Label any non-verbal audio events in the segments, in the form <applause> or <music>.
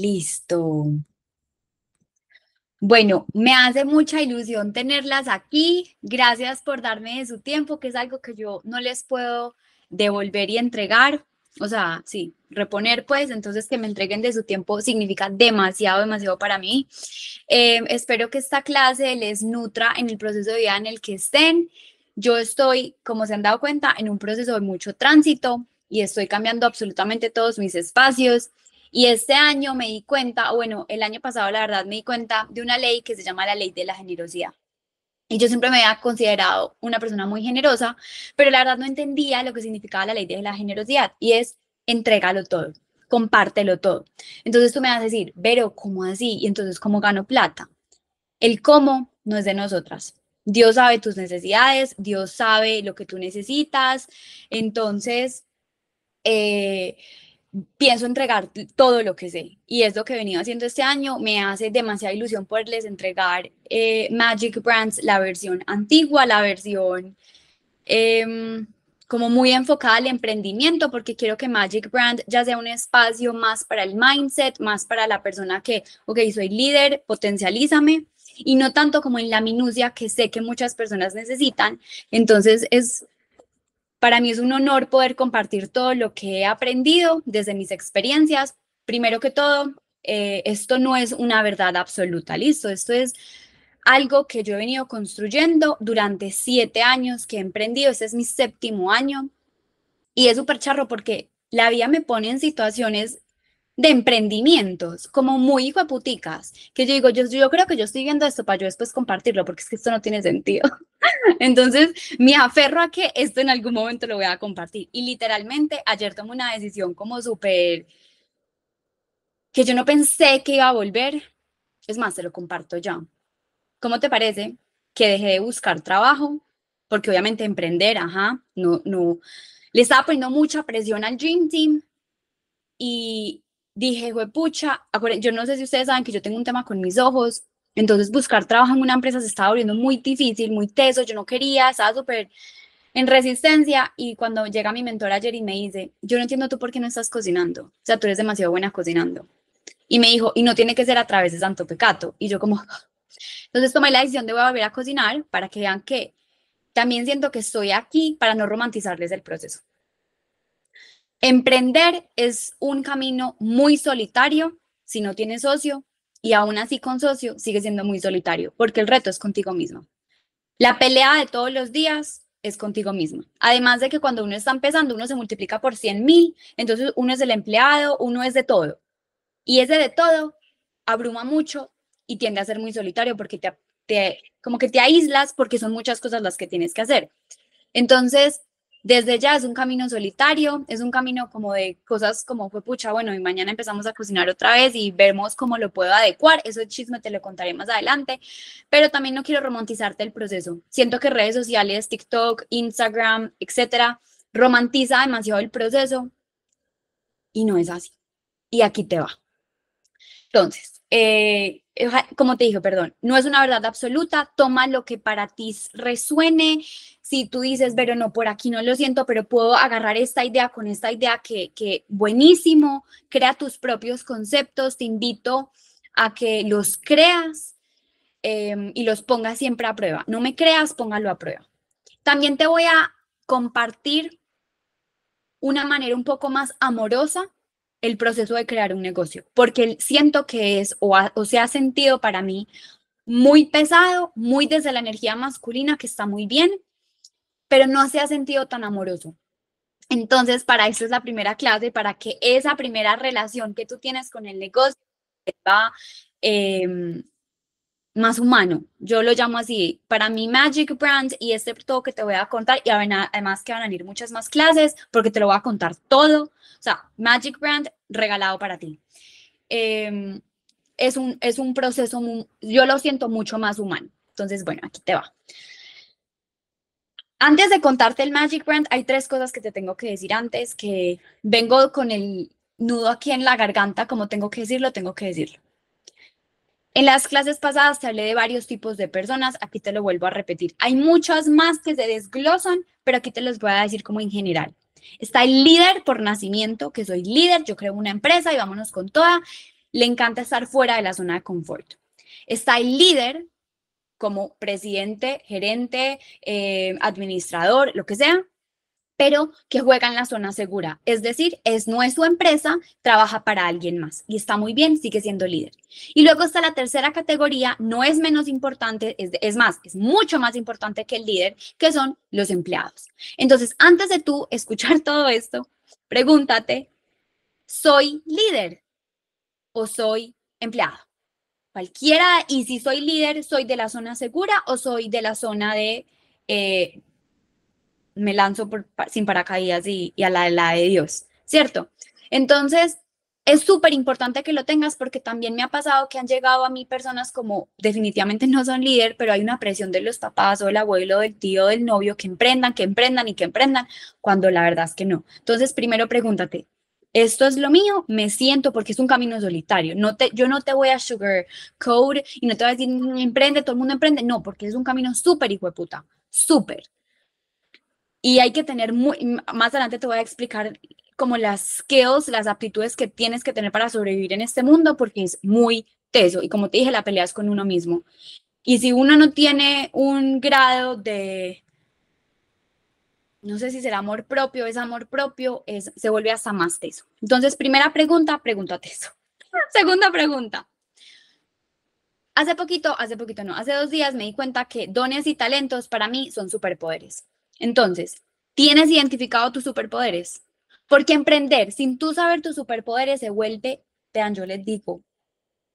Listo. Bueno, me hace mucha ilusión tenerlas aquí. Gracias por darme de su tiempo, que es algo que yo no les puedo devolver y entregar. O sea, sí, reponer pues, entonces que me entreguen de su tiempo significa demasiado, demasiado para mí. Eh, espero que esta clase les nutra en el proceso de vida en el que estén. Yo estoy, como se han dado cuenta, en un proceso de mucho tránsito y estoy cambiando absolutamente todos mis espacios. Y este año me di cuenta, bueno, el año pasado la verdad me di cuenta de una ley que se llama la ley de la generosidad. Y yo siempre me había considerado una persona muy generosa, pero la verdad no entendía lo que significaba la ley de la generosidad y es entrégalo todo, compártelo todo. Entonces tú me vas a decir, pero ¿cómo así? Y entonces, ¿cómo gano plata? El cómo no es de nosotras. Dios sabe tus necesidades, Dios sabe lo que tú necesitas. Entonces, eh, pienso entregar todo lo que sé y es lo que he venido haciendo este año. Me hace demasiada ilusión poderles entregar eh, Magic Brands, la versión antigua, la versión em, como muy enfocada al emprendimiento, porque quiero que Magic Brand ya sea un espacio más para el mindset, más para la persona que, ok, soy líder, potencialízame. Y no tanto como en la minucia que sé que muchas personas necesitan. Entonces es para mí es un honor poder compartir todo lo que he aprendido desde mis experiencias. Primero que todo, eh, esto no es una verdad absoluta, listo, esto es algo que yo he venido construyendo durante siete años que he emprendido, este es mi séptimo año y es súper charro porque la vida me pone en situaciones de emprendimientos, como muy hijo de puticas, que yo digo, yo, yo creo que yo estoy viendo esto para yo después compartirlo, porque es que esto no tiene sentido. <laughs> Entonces, me aferro a que esto en algún momento lo voy a compartir. Y literalmente, ayer tomé una decisión como súper, que yo no pensé que iba a volver. Es más, te lo comparto ya. ¿Cómo te parece que dejé de buscar trabajo? Porque obviamente emprender, ajá, no, no, le estaba poniendo mucha presión al Dream Team y, dije, pucha, yo no sé si ustedes saben que yo tengo un tema con mis ojos, entonces buscar trabajo en una empresa se estaba volviendo muy difícil, muy teso, yo no quería, estaba súper en resistencia y cuando llega mi mentor ayer y me dice, yo no entiendo tú por qué no estás cocinando, o sea, tú eres demasiado buena cocinando. Y me dijo, y no tiene que ser a través de Santo Pecato. Y yo como, entonces tomé la decisión de volver a cocinar para que vean que también siento que estoy aquí para no romantizarles el proceso. Emprender es un camino muy solitario si no tienes socio y aún así con socio sigue siendo muy solitario porque el reto es contigo mismo. La pelea de todos los días es contigo mismo. Además de que cuando uno está empezando, uno se multiplica por 100 mil, entonces uno es el empleado, uno es de todo. Y ese de todo abruma mucho y tiende a ser muy solitario porque te, te como que te aíslas porque son muchas cosas las que tienes que hacer. Entonces, desde ya es un camino solitario, es un camino como de cosas como fue pucha, bueno, y mañana empezamos a cocinar otra vez y vemos cómo lo puedo adecuar, eso chisme te lo contaré más adelante, pero también no quiero romantizarte el proceso. Siento que redes sociales, TikTok, Instagram, etcétera, romantiza demasiado el proceso y no es así. Y aquí te va. Entonces, eh, como te dije, perdón, no es una verdad absoluta, toma lo que para ti resuene. Si tú dices, pero no, por aquí no lo siento, pero puedo agarrar esta idea con esta idea que, que buenísimo, crea tus propios conceptos, te invito a que los creas em, y los pongas siempre a prueba. No me creas, póngalo a prueba. También te voy a compartir una manera un poco más amorosa el proceso de crear un negocio, porque siento que es o, o se ha sentido para mí muy pesado, muy desde la energía masculina, que está muy bien, pero no se ha sentido tan amoroso. Entonces, para eso es la primera clase, para que esa primera relación que tú tienes con el negocio va eh, más humano. Yo lo llamo así. Para mí, Magic Brand y este todo que te voy a contar, y además que van a venir muchas más clases, porque te lo voy a contar todo. O sea, Magic Brand regalado para ti. Em, es, un, es un proceso, yo lo siento mucho más humano. Entonces, bueno, aquí te va. Antes de contarte el Magic Brand, hay tres cosas que te tengo que decir antes, que vengo con el nudo aquí en la garganta, como tengo que decirlo, tengo que decirlo. En las clases pasadas te hablé de varios tipos de personas, aquí te lo vuelvo a repetir. Hay muchas más que se desglosan, pero aquí te los voy a decir como en general. Está el líder por nacimiento, que soy líder, yo creo una empresa y vámonos con toda. le encanta estar fuera de la zona de confort. Está el líder como presidente, gerente, eh, administrador, lo que sea, pero que juega en la zona segura. Es decir, es, no es su empresa, trabaja para alguien más y está muy bien, sigue siendo líder. Y luego está la tercera categoría, no es menos importante, es, más, es mucho más importante que el líder, que son los empleados. Entonces, antes de tú <laughs> escuchar todo esto, pregúntate, ¿soy líder o soy empleado? Cualquiera, y si soy líder, ¿soy de la zona segura o soy de la zona de... Eh, me lanzo por, sin paracaídas y, a la, la de Dios, ¿cierto? Entonces, es súper importante que lo tengas porque también me ha pasado que han llegado a mí personas como definitivamente no son líder, pero hay una presión de los papás o del abuelo, del tío, del novio que emprendan, que emprendan y que emprendan, cuando la verdad es que no. Entonces, primero pregúntate, ¿esto es lo mío? Me siento porque es un camino solitario. No te, yo no te voy a sugar code y no te voy a decir, mm, emprende, todo el mundo emprende. No, porque es un camino súper hijo de puta, súper. Y hay que tener muy, más adelante te voy a explicar como las skills, las aptitudes que tienes que tener para sobrevivir en este mundo, porque es muy teso. Y como te dije, la pelea es con uno mismo. Y si uno no tiene un grado de, no sé si será amor propio, es amor propio, es, se vuelve hasta más teso. Entonces, primera pregunta, pregúntate eso. <laughs> Segunda pregunta. Hace poquito, hace poquito no, hace dos días me di cuenta que dones y talentos para mí son superpoderes. Entonces, ¿tienes identificado tus superpoderes? Porque emprender sin tú saber tus superpoderes se vuelve, vean, yo les digo,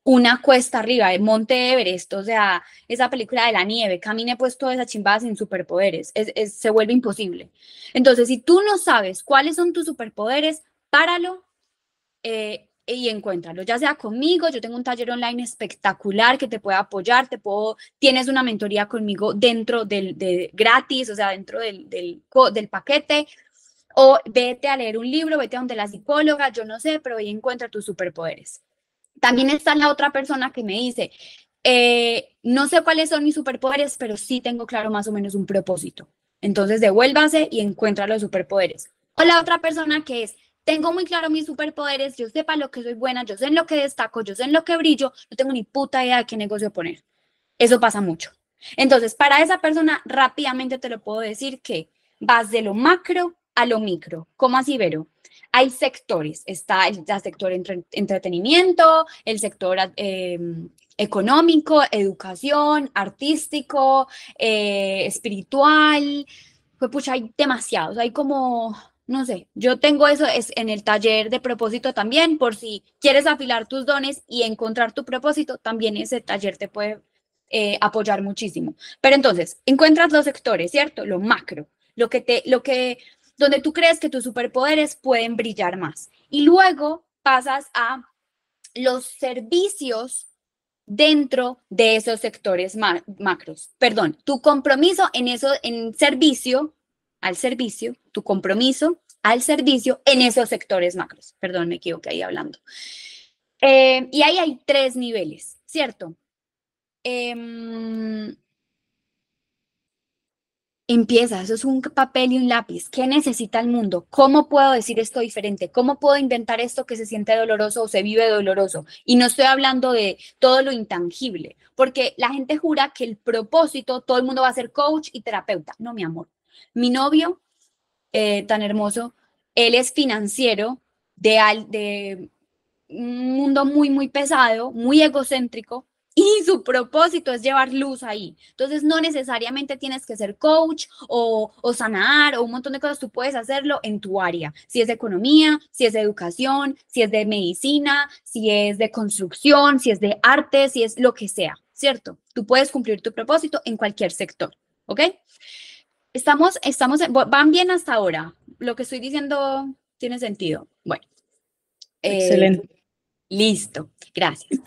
una cuesta arriba, de Monte Everest, o sea, esa película de la nieve, camine pues toda esa chimbada sin superpoderes, se vuelve imposible. Entonces, si tú no sabes cuáles son tus superpoderes, páralo, eh, y encuéntralo, ya sea conmigo, yo tengo un taller online espectacular que te puede apoyar, te puedo, tienes una mentoría conmigo dentro del de gratis, o sea, dentro del, del, del, paquete, o vete a leer un libro, vete a donde la psicóloga, yo no sé, pero ahí encuentra tus superpoderes. También está la otra persona que me dice, eh, no sé cuáles son mis superpoderes, pero sí tengo claro más o menos un propósito. Entonces devuélvase y encuentra los superpoderes. O la otra persona que es, tengo muy claro mis superpoderes, yo sepa lo que soy buena, yo sé en lo que destaco, yo sé en lo que brillo, no tengo ni puta idea de qué negocio poner. Eso pasa mucho. Entonces, para esa persona, rápidamente te lo puedo decir que vas de lo macro a lo micro. ¿Cómo así, Vero? Hay sectores. Está el, sector entretenimiento, el sector em, económico, educación, artístico, eh, espiritual. Pues, pucha, hay demasiados. Hay como no sé, yo tengo eso es en el taller de propósito también, por si quieres afilar tus dones y encontrar tu propósito, también ese taller te puede eh, apoyar muchísimo. Pero entonces, encuentras los sectores, ¿cierto? Lo macro, lo que te, lo que, donde tú crees que tus superpoderes pueden brillar más. Y luego pasas a los servicios dentro de esos sectores macros. Perdón, tu compromiso en eso, en servicio, al servicio, tu compromiso al servicio en esos sectores macros. Perdón, me equivoqué ahí hablando. Eh, y ahí hay tres niveles, ¿cierto? Em, empieza, eso es un papel y un lápiz. ¿Qué necesita el mundo? ¿Cómo puedo decir esto diferente? ¿Cómo puedo inventar esto que se siente doloroso o se vive doloroso? Y no estoy hablando de todo lo intangible, porque la gente jura que el propósito, todo el mundo va a ser coach y terapeuta. No, mi amor. Mi novio, eh, tan hermoso, él es financiero de, de un mundo muy, muy pesado, muy egocéntrico, y su propósito es llevar luz ahí. Entonces, no necesariamente tienes que ser coach o, o, sanar o un montón de cosas. Tú puedes hacerlo en tu área. Si es de economía, si es de educación, si es de medicina, si es de construcción, si es de arte, si es lo que sea, ¿cierto? Tú puedes cumplir tu propósito en cualquier sector, ¿ok? Estamos, estamos, van bien hasta ahora. Lo que estoy diciendo tiene sentido. Bueno. Eh, Excelente. Listo, gracias.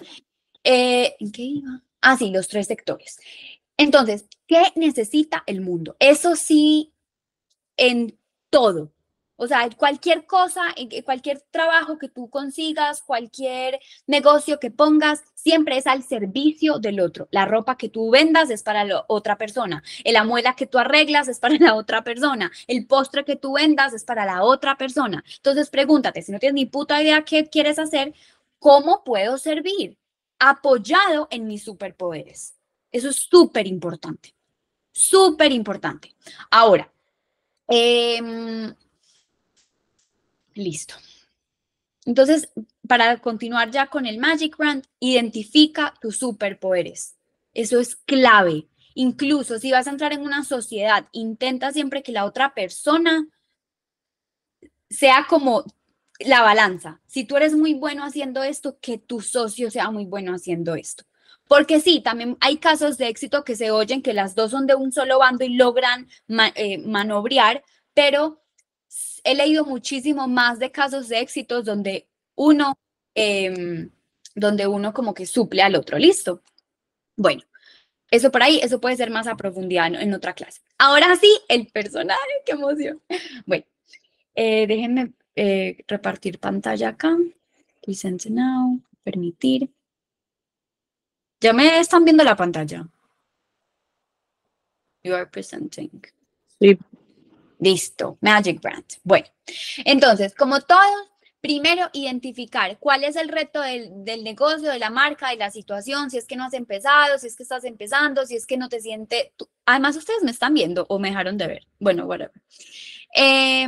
Eh, ¿En qué iba? Ah, sí, los tres sectores. Entonces, ¿qué necesita el mundo? Eso sí, en todo. O sea, cualquier cosa, cualquier trabajo que tú consigas, cualquier negocio que pongas, siempre es al servicio del otro. La ropa que tú vendas es para la otra persona. La muela que tú arreglas es para la otra persona. El postre que tú vendas es para la otra persona. Entonces, pregúntate, si no tienes ni puta idea qué quieres hacer, cómo puedo servir, apoyado en mis superpoderes. Eso es súper importante, súper importante. Ahora, em, listo. Entonces, para continuar ya con el Magic Brand, identifica tus superpoderes. Eso es clave. Incluso si vas a entrar en una sociedad, intenta siempre que la otra persona sea como la balanza. Si tú eres muy bueno haciendo esto, que tu socio sea muy bueno haciendo esto. Porque sí, también hay casos de éxito que se oyen que las dos son de un solo bando y logran eh, manobrear, pero he leído muchísimo más de casos de éxitos donde uno, em, donde uno como que suple al otro. Listo. Bueno, eso por ahí, eso puede ser más a profundidad en, otra clase. Ahora sí, el personaje, qué emoción. <laughs> Bueno, eh, déjenme eh, repartir pantalla acá. Present now, permitir. Ya me están viendo la pantalla. You are presenting. Sí. Listo, Magic Brand. Bueno, entonces, como todos, primero identificar cuál es el reto del, negocio, de la marca, de la situación, si es que no has empezado, si es que estás empezando, si es que no te siente... Además, ustedes me están viendo o me dejaron de ver. Bueno, whatever. Eh,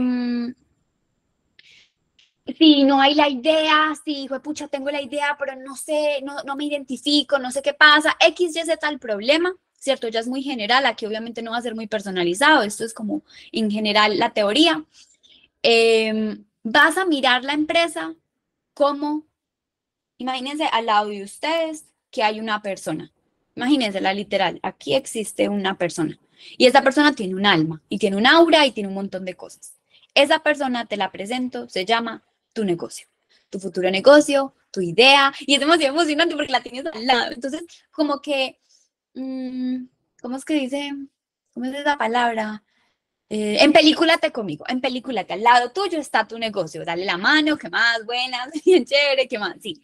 si no hay la idea, si, hijo pucha, tengo la idea, pero no sé, no, no me identifico, no sé qué pasa, X, Y, Z el problema, ¿cierto? Ya es muy general, aquí obviamente no va a ser muy personalizado, esto es como en general la teoría. Em, vas a mirar la empresa como, imagínense al lado de ustedes que hay una persona. Imagínense la literal, aquí existe una persona y esa persona tiene un alma y tiene un aura y tiene un montón de cosas. Esa persona te la presento, se llama tu negocio, tu futuro negocio, tu idea, y es demasiado emocionante porque la tienes al lado. Entonces, como que, ¿cómo es que dice? ¿Cómo es esa palabra? Eh, en películate conmigo, en películate, al lado tuyo está tu negocio, dale la mano, qué más, buenas, <laughs> bien chévere, qué más, sí.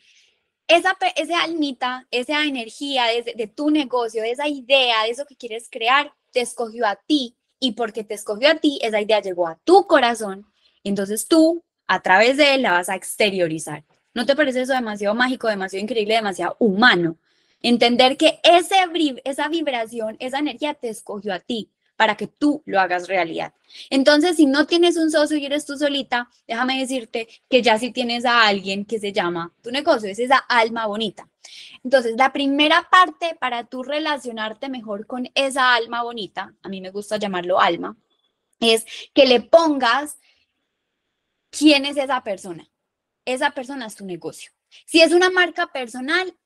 Esa, esa almita, esa energía de, de tu negocio, de esa idea, de eso que quieres crear, te escogió a ti y porque te escogió a ti, esa idea llegó a tu corazón. Entonces tú a través de él la vas a exteriorizar. ¿No te parece eso demasiado mágico, demasiado increíble, demasiado humano? Entender que ese, esa vibración, esa energía te escogió a ti para que tú lo hagas realidad. Entonces, si no tienes un socio y eres tú solita, déjame decirte que ya sí tienes a alguien que se llama tu negocio, es esa alma bonita. Entonces, la primera parte para tú relacionarte mejor con esa alma bonita, a mí me gusta llamarlo alma, es que le pongas ¿Quién es esa persona? Esa persona es tu negocio. Si es una marca personal,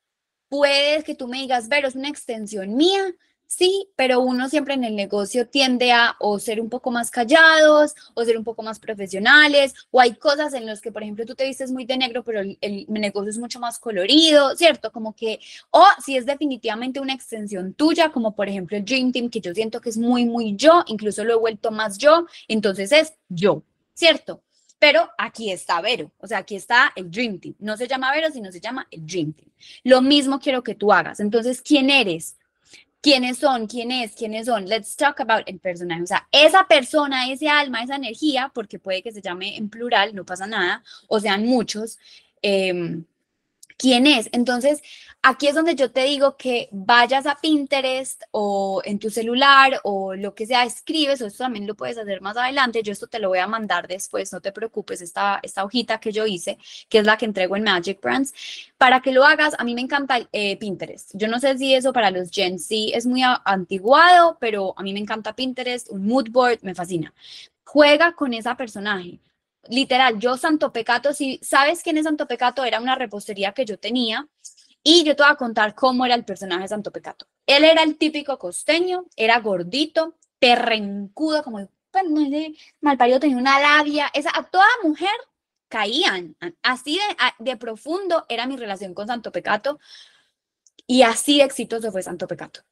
puedes que tú me digas, pero es una extensión mía, sí, pero uno siempre en el negocio tiende a o ser un poco más callados o ser un poco más profesionales, o hay cosas en las que, por ejemplo, tú te vistes muy de negro, pero el, el, negocio es mucho más colorido, ¿cierto? Como que, o si es definitivamente una extensión tuya, como por ejemplo el Dream Team, que yo siento que es muy, muy yo, incluso lo he vuelto más yo, entonces es yo, ¿cierto? Pero aquí está Vero, o sea, aquí está el Dream Team. No se llama Vero, sino se llama el Dream Team. Lo mismo quiero que tú hagas. Entonces, ¿quién eres? ¿Quiénes son? ¿Quién es? ¿Quiénes son? Let's talk about el personaje. O sea, esa persona, ese alma, esa energía, porque puede que se llame en plural, no pasa nada, o sean muchos. Eh, ¿Quién es? Entonces, Aquí es donde yo te digo que vayas a Pinterest o en tu celular o lo que sea, escribes, o esto también lo puedes hacer más adelante. Yo esto te lo voy a mandar después, no te preocupes, esta, hojita que yo hice, que es la que entrego en Magic Brands, para que lo hagas. A mí me encanta eh, Pinterest. Yo no sé si eso para los Gen Z es muy antiguado, pero a mí me encanta Pinterest, un mood board, me fascina. Juega con esa personaje literal, yo Santo Pecato, si sabes quién es Santo Pecato, era una repostería que yo tenía y yo te voy a contar cómo era el personaje de Santo Pecato. Él era el típico costeño, era gordito, perrencudo, como, pues, no sé, malparido, tenía una labia. Esa, a toda mujer caían. Así de, de profundo era mi relación con Santo Pecato y así de exitoso fue Santo Pecato.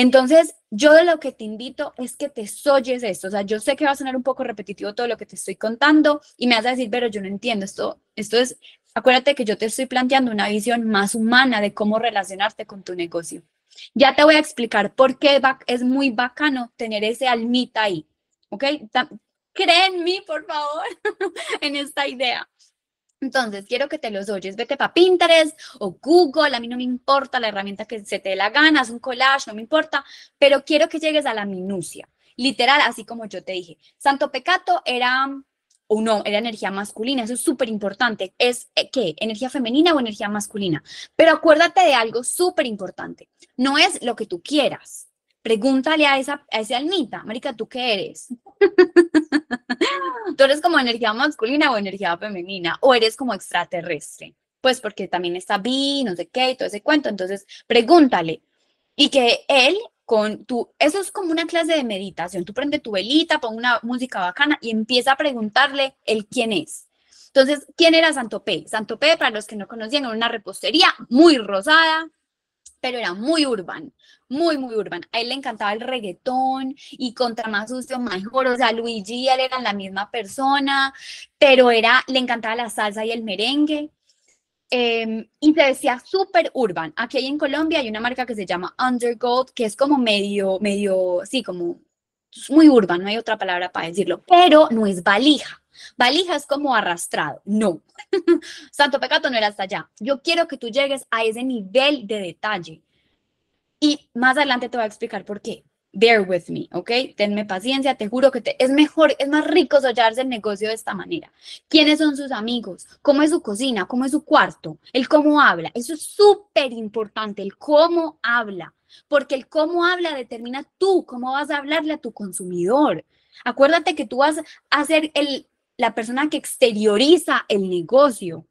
Entonces, yo de lo que te invito es que te soyes esto. O sea, yo sé que va a sonar un poco repetitivo todo lo que te estoy contando y me vas a decir, pero yo no entiendo esto. Esto es Acuérdate que yo te estoy planteando una visión más humana de cómo relacionarte con tu negocio. Ya te voy a explicar por qué es muy bacano tener ese almita ahí, ¿ok? Cree en por favor, <laughs> en esta idea. Entonces, quiero que te los oyes. Vete para Pinterest o Google, a mí no me importa la herramienta que se te dé la gana, haz un collage, no me importa, pero quiero que llegues a la minucia. Literal, así como yo te dije. Santo Pecato era o no, era energía masculina, eso es súper importante. ¿Es eh, qué? ¿Energía femenina o energía masculina? Pero acuérdate de algo súper importante. No es lo que tú quieras. Pregúntale a esa, a esa almita, Marica, ¿tú qué eres? <laughs> ¿Tú eres como energía masculina o energía femenina? ¿O eres como extraterrestre? Pues porque también está bi, no sé qué, y todo ese cuento. Entonces, pregúntale. Y que él con tu, eso es como una clase de meditación. Tú prende tu velita, pon una música bacana y empieza a preguntarle el quién es. Entonces, ¿quién era Santo P? Santo P, para los que no conocían, era una repostería muy rosada, pero era muy urban, muy, muy urban. A él le encantaba el reggaetón y contra más sucio, mejor. O sea, Luigi y él eran la misma persona, pero era, le encantaba la salsa y el merengue. Em, y se decía súper urban. Aquí en Colombia hay una marca que se llama Undergold, que es como medio, medio, sí, como muy urban, no hay otra palabra para decirlo, pero no es valija. Valija es como arrastrado. No. <laughs> Santo Pecato no era hasta allá. Yo quiero que tú llegues a ese nivel de detalle. Y más adelante te voy a explicar por qué bear with me, ¿ok? Tenme paciencia, te juro que te, es mejor, es más rico sollarse el negocio de esta manera. ¿Quiénes son sus amigos? ¿Cómo es su cocina? ¿Cómo es su cuarto? El cómo habla. Eso es súper importante, el cómo habla, porque el cómo habla determina tú cómo vas a hablarle a tu consumidor. Acuérdate que tú vas a ser el, la persona que exterioriza el negocio.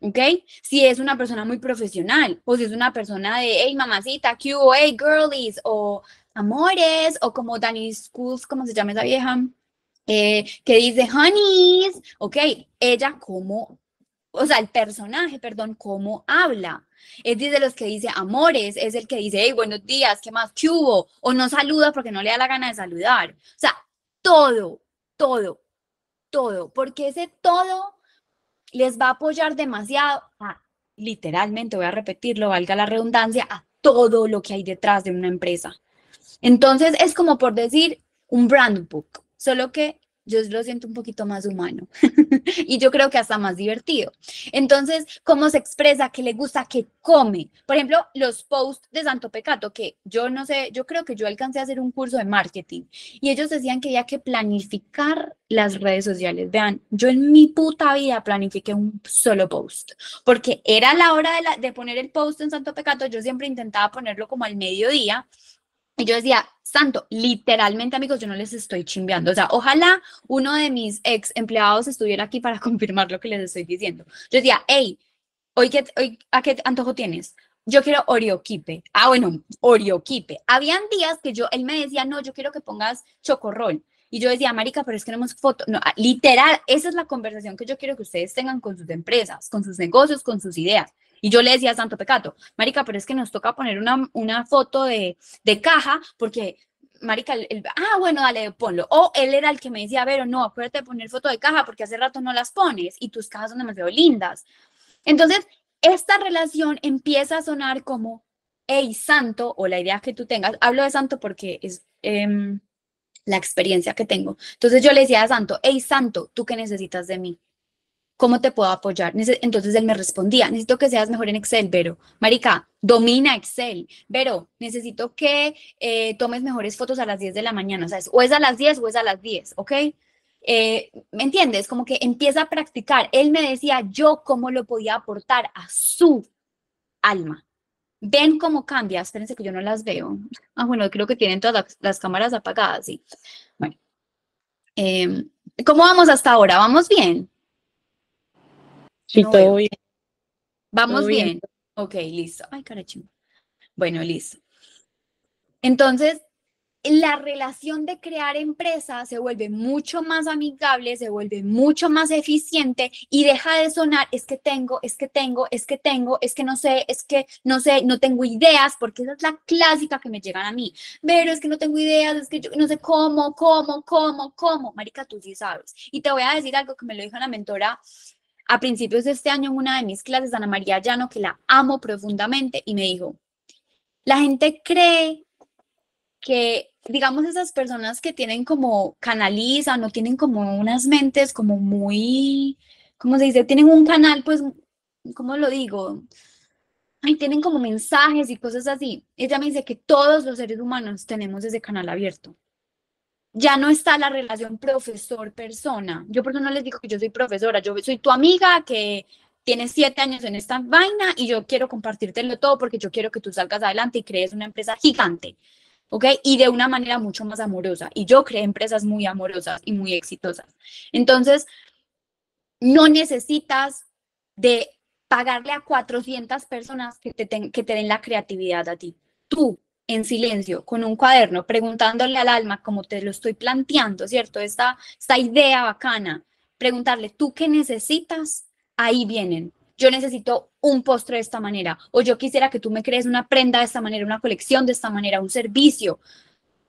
¿ok? Si es una persona muy profesional, o si es una persona de, hey, mamacita, Q, hey, girlies, o amores, o como Danny Schools, ¿cómo se llama esa vieja? Eh, que dice honeys, ok, ella como, o sea, el personaje, perdón, cómo habla. Es de los que dice amores, es el que dice, hey, buenos días, ¿qué más? ¿Qué hubo? O no saluda porque no le da la gana de saludar. O sea, todo, todo, todo, porque ese todo les va a apoyar demasiado a, literalmente, voy a repetirlo, valga la redundancia, a todo lo que hay detrás de una empresa. Entonces es como por decir un brand book, solo que yo lo siento un poquito más humano <laughs> y yo creo que hasta más divertido. Entonces, ¿cómo se expresa? ¿Qué le gusta? ¿Qué come? Por ejemplo, los posts de Santo Pecato, que yo no sé, yo creo que yo alcancé a hacer un curso de marketing y ellos decían que había que planificar las redes sociales. Vean, yo en mi puta vida planifiqué un solo post porque era la hora de, de poner el post en Santo Pecato, yo siempre intentaba ponerlo como al mediodía y yo decía, santo, literalmente amigos, yo no les estoy chimbeando. O sea, ojalá uno de mis ex empleados estuviera aquí para <laughs> confirmar lo que les estoy diciendo. Yo decía, hey, hoy, qué, hoy ¿a qué antojo tienes? Yo quiero Orioquipe. Ah, bueno, Orioquipe. Habían días que yo, él me decía, no, yo quiero que pongas chocorrol. Y yo decía, Marica, pero es que no hemos foto. No, ah, literal, esa es la conversación que yo quiero que ustedes tengan con sus empresas, con sus negocios, con sus ideas. Y yo le decía a Santo Pecato, Marica, pero es que nos toca poner una, una foto de, de caja porque Marica, ah, bueno, dale, ponlo. O él era el que me decía, pero no, acuérdate de poner foto de caja porque hace rato no las pones y tus cajas son demasiado lindas. Entonces, esta relación empieza a sonar como, hey, santo, o la idea que tú tengas. Hablo de santo porque es em, la experiencia que tengo. Entonces yo le decía a santo, hey, santo, ¿tú qué necesitas de mí? ¿Cómo te puedo apoyar? Entonces él me respondía, necesito que seas mejor en Excel, Vero. Marica, domina Excel. Vero, necesito que eh, tomes mejores fotos a las 10 de la mañana. O o es a las 10 o es a las 10, ¿ok? Eh, ¿Me entiendes? Como que empieza a practicar. Él me decía yo cómo lo podía aportar a su alma. Ven cómo cambia. Espérense que yo no las veo. Ah, bueno, creo que tienen todas las, cámaras apagadas, sí. Bueno. Em, ¿Cómo vamos hasta ahora? ¿Vamos bien? Sí, todo bien. ¿Vamos bien? Ok, listo. Ay, carachín. Bueno, listo. Entonces, la relación de crear empresa se vuelve mucho más amigable, se vuelve mucho más eficiente y deja de sonar, es que tengo, es que tengo, es que tengo, es que no sé, es que no sé, no tengo ideas, porque esa es la clásica que me llegan a mí. Pero es que no tengo ideas, es que yo no sé cómo, cómo, cómo, cómo. Marica, tú sí sabes. Y te voy a decir algo que me lo dijo una mentora a principios de este año en una de mis clases, Ana María Llano, que la amo profundamente, y me dijo, la gente cree que, digamos, esas personas que tienen como canalizan o tienen como unas mentes como muy, ¿cómo se dice? Tienen un canal, pues, ¿cómo lo digo? Ay, tienen como mensajes y cosas así. Ella me dice que todos los seres humanos tenemos ese canal abierto. Ya no está la relación profesor-persona. Yo por eso no les digo que yo soy profesora, yo soy tu amiga que tienes siete años en esta vaina y yo quiero compartírtelo todo porque yo quiero que tú salgas adelante y crees una empresa gigante, ¿ok? Y de una manera mucho más amorosa. Y yo creé empresas muy amorosas y muy exitosas. Entonces, no necesitas de pagarle a 400 personas que te, que te den la creatividad a ti. Tú, en silencio, con un cuaderno, preguntándole al alma, como te lo estoy planteando, ¿cierto? Esta, esta idea bacana, preguntarle, ¿tú qué necesitas? ahí vienen. Yo necesito un postre de esta manera, o yo quisiera que tú me crees una prenda de esta manera, una colección de esta manera, un servicio.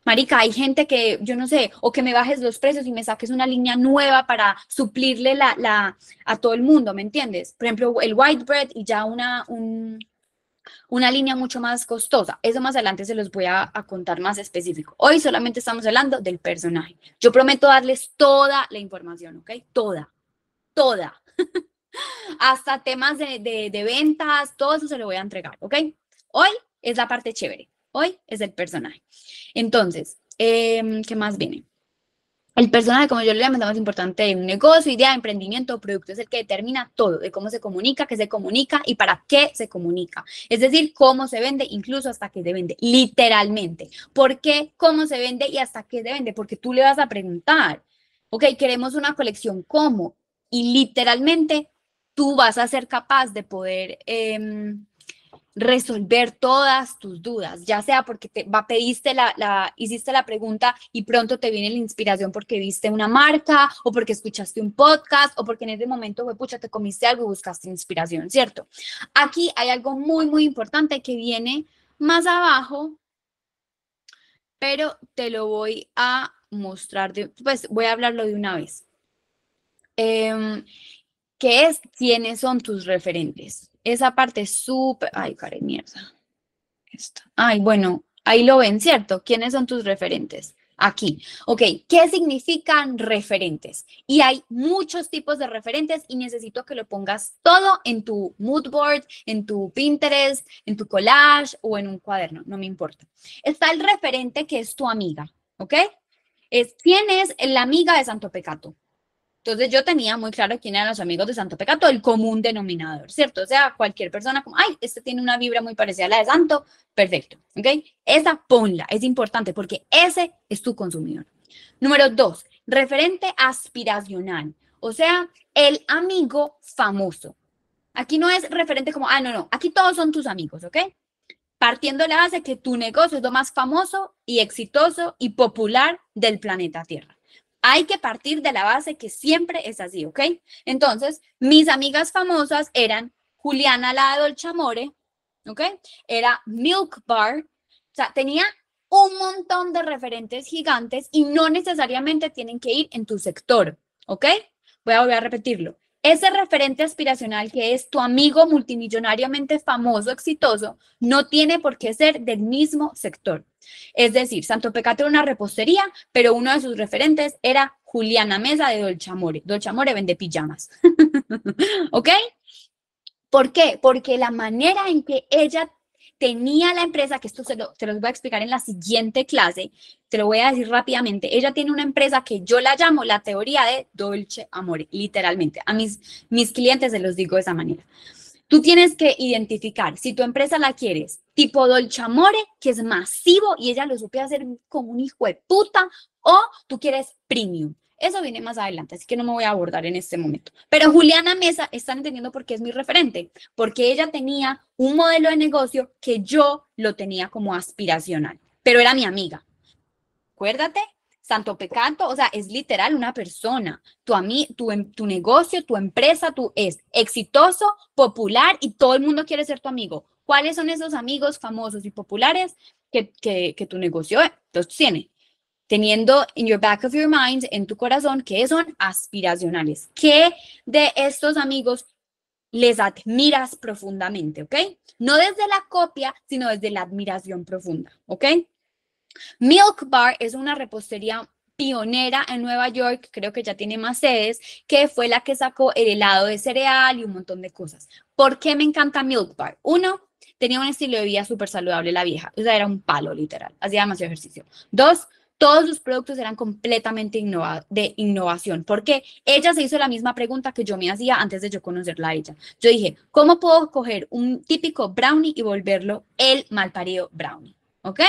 Marica, hay gente que, yo no sé, o que me bajes los precios y me saques una línea nueva para suplirle la, la, a todo el mundo, ¿me entiendes? Por ejemplo, el white bread y ya una, un, una línea mucho más costosa. Eso más adelante se los voy a, contar más específico. Hoy solamente estamos hablando del personaje. Yo prometo darles toda la información, ¿ok? Toda, toda. <laughs> hasta temas de, ventas, todo eso se lo voy a entregar, ¿ok? Hoy es la parte chévere, hoy es el personaje. Entonces, em, ¿qué más viene? El personaje, como yo le llamo, es lo más importante de un negocio, idea, emprendimiento, producto, es el que determina todo, de cómo se comunica, qué se comunica y para qué se comunica. Es decir, cómo se vende, incluso hasta qué se vende, literalmente. ¿Por qué? ¿Cómo se vende y hasta qué se vende? Porque tú le vas a preguntar, ok, queremos una colección, ¿cómo? Y literalmente tú vas a ser capaz de poder em, resolver todas tus dudas, ya sea porque te pediste la, hiciste la pregunta y pronto te viene la inspiración porque viste una marca o porque escuchaste un podcast o porque en ese momento, fue, pucha, te comiste algo y buscaste inspiración, ¿cierto? Aquí hay algo muy, muy importante que viene más abajo, pero te lo voy a mostrar, de, pues voy a hablarlo de una vez. Eh, ¿Qué es quiénes son tus referentes. Esa parte súper, ay, care mierda. Ay, bueno, ahí lo ven, ¿cierto? ¿Quiénes son tus referentes? Aquí. Ok, ¿qué significan referentes? Y hay muchos tipos de referentes y necesito que lo pongas todo en tu mood board, en tu Pinterest, en tu collage o en un cuaderno, no me importa. Está el referente que es tu amiga, ¿ok? Es, ¿Quién es la amiga de Santo Pecato? Entonces yo tenía muy claro quién eran los amigos de Santo Pecato, el común denominador, ¿cierto? O sea, cualquier persona como, ay, este tiene una vibra muy parecida a la de Santo, perfecto, ¿ok? Esa ponla, es importante porque ese es tu consumidor. Número dos, referente aspiracional, o sea, el amigo famoso. Aquí no es referente como, ah, no, no, aquí todos son tus amigos, ¿ok? Partiendo la base que tu negocio es lo más famoso y exitoso y popular del planeta Tierra. Hay que partir de la base que siempre es así, ¿ok? Entonces, mis amigas famosas eran Juliana la de Dolce Amore, ¿ok? Era Milk Bar, o sea, tenía un montón de referentes gigantes y no necesariamente tienen que ir en tu sector, ¿ok? Voy a volver a repetirlo. Ese referente aspiracional que es tu amigo multimillonariamente famoso, exitoso, no tiene por qué ser del mismo sector. Es decir, Santo Pecato era una repostería, pero uno de sus referentes era Juliana Mesa de Dolce Amore. Dolce Amore vende pijamas. <laughs> ¿Ok? ¿Por qué? Porque la manera en que ella tenía la empresa, que esto se lo, te los voy a explicar en la siguiente clase, te lo voy a decir rápidamente, ella tiene una empresa que yo la llamo la teoría de Dolce Amore, literalmente. A mis, mis clientes se los digo de esa manera. Tú tienes que identificar si tu empresa la quieres tipo Dolce Amore, que es masivo y ella lo supe hacer como un hijo de puta, o tú quieres premium. Eso viene más adelante, así que no me voy a abordar en este momento. Pero Juliana Mesa, están entendiendo por qué es mi referente, porque ella tenía un modelo de negocio que yo lo tenía como aspiracional, pero era mi amiga. Acuérdate Santo Pecato, o sea, es literal una persona. Tu, tu, em, tu negocio, tu empresa, tú es exitoso, popular y todo el mundo quiere ser tu amigo. ¿Cuáles son esos amigos famosos y populares que, que, que tu negocio tiene? Teniendo en your back of your mind, en tu corazón, que son aspiracionales. ¿Qué de estos amigos les admiras profundamente, ¿ok? No desde la copia, sino desde la admiración profunda, ¿ok? Milk Bar es una repostería pionera en Nueva York, creo que ya tiene más sedes, que fue la que sacó el helado de cereal y un montón de cosas. ¿Por qué me encanta Milk Bar? Uno, tenía un estilo de vida súper saludable la vieja, o sea, era un palo literal, hacía demasiado ejercicio. Dos, todos sus productos eran completamente de innovación, porque ella se hizo la misma pregunta que yo me hacía antes de yo conocerla a ella. Yo dije, ¿cómo puedo coger un típico brownie y volverlo el malparido brownie? ¿Ok?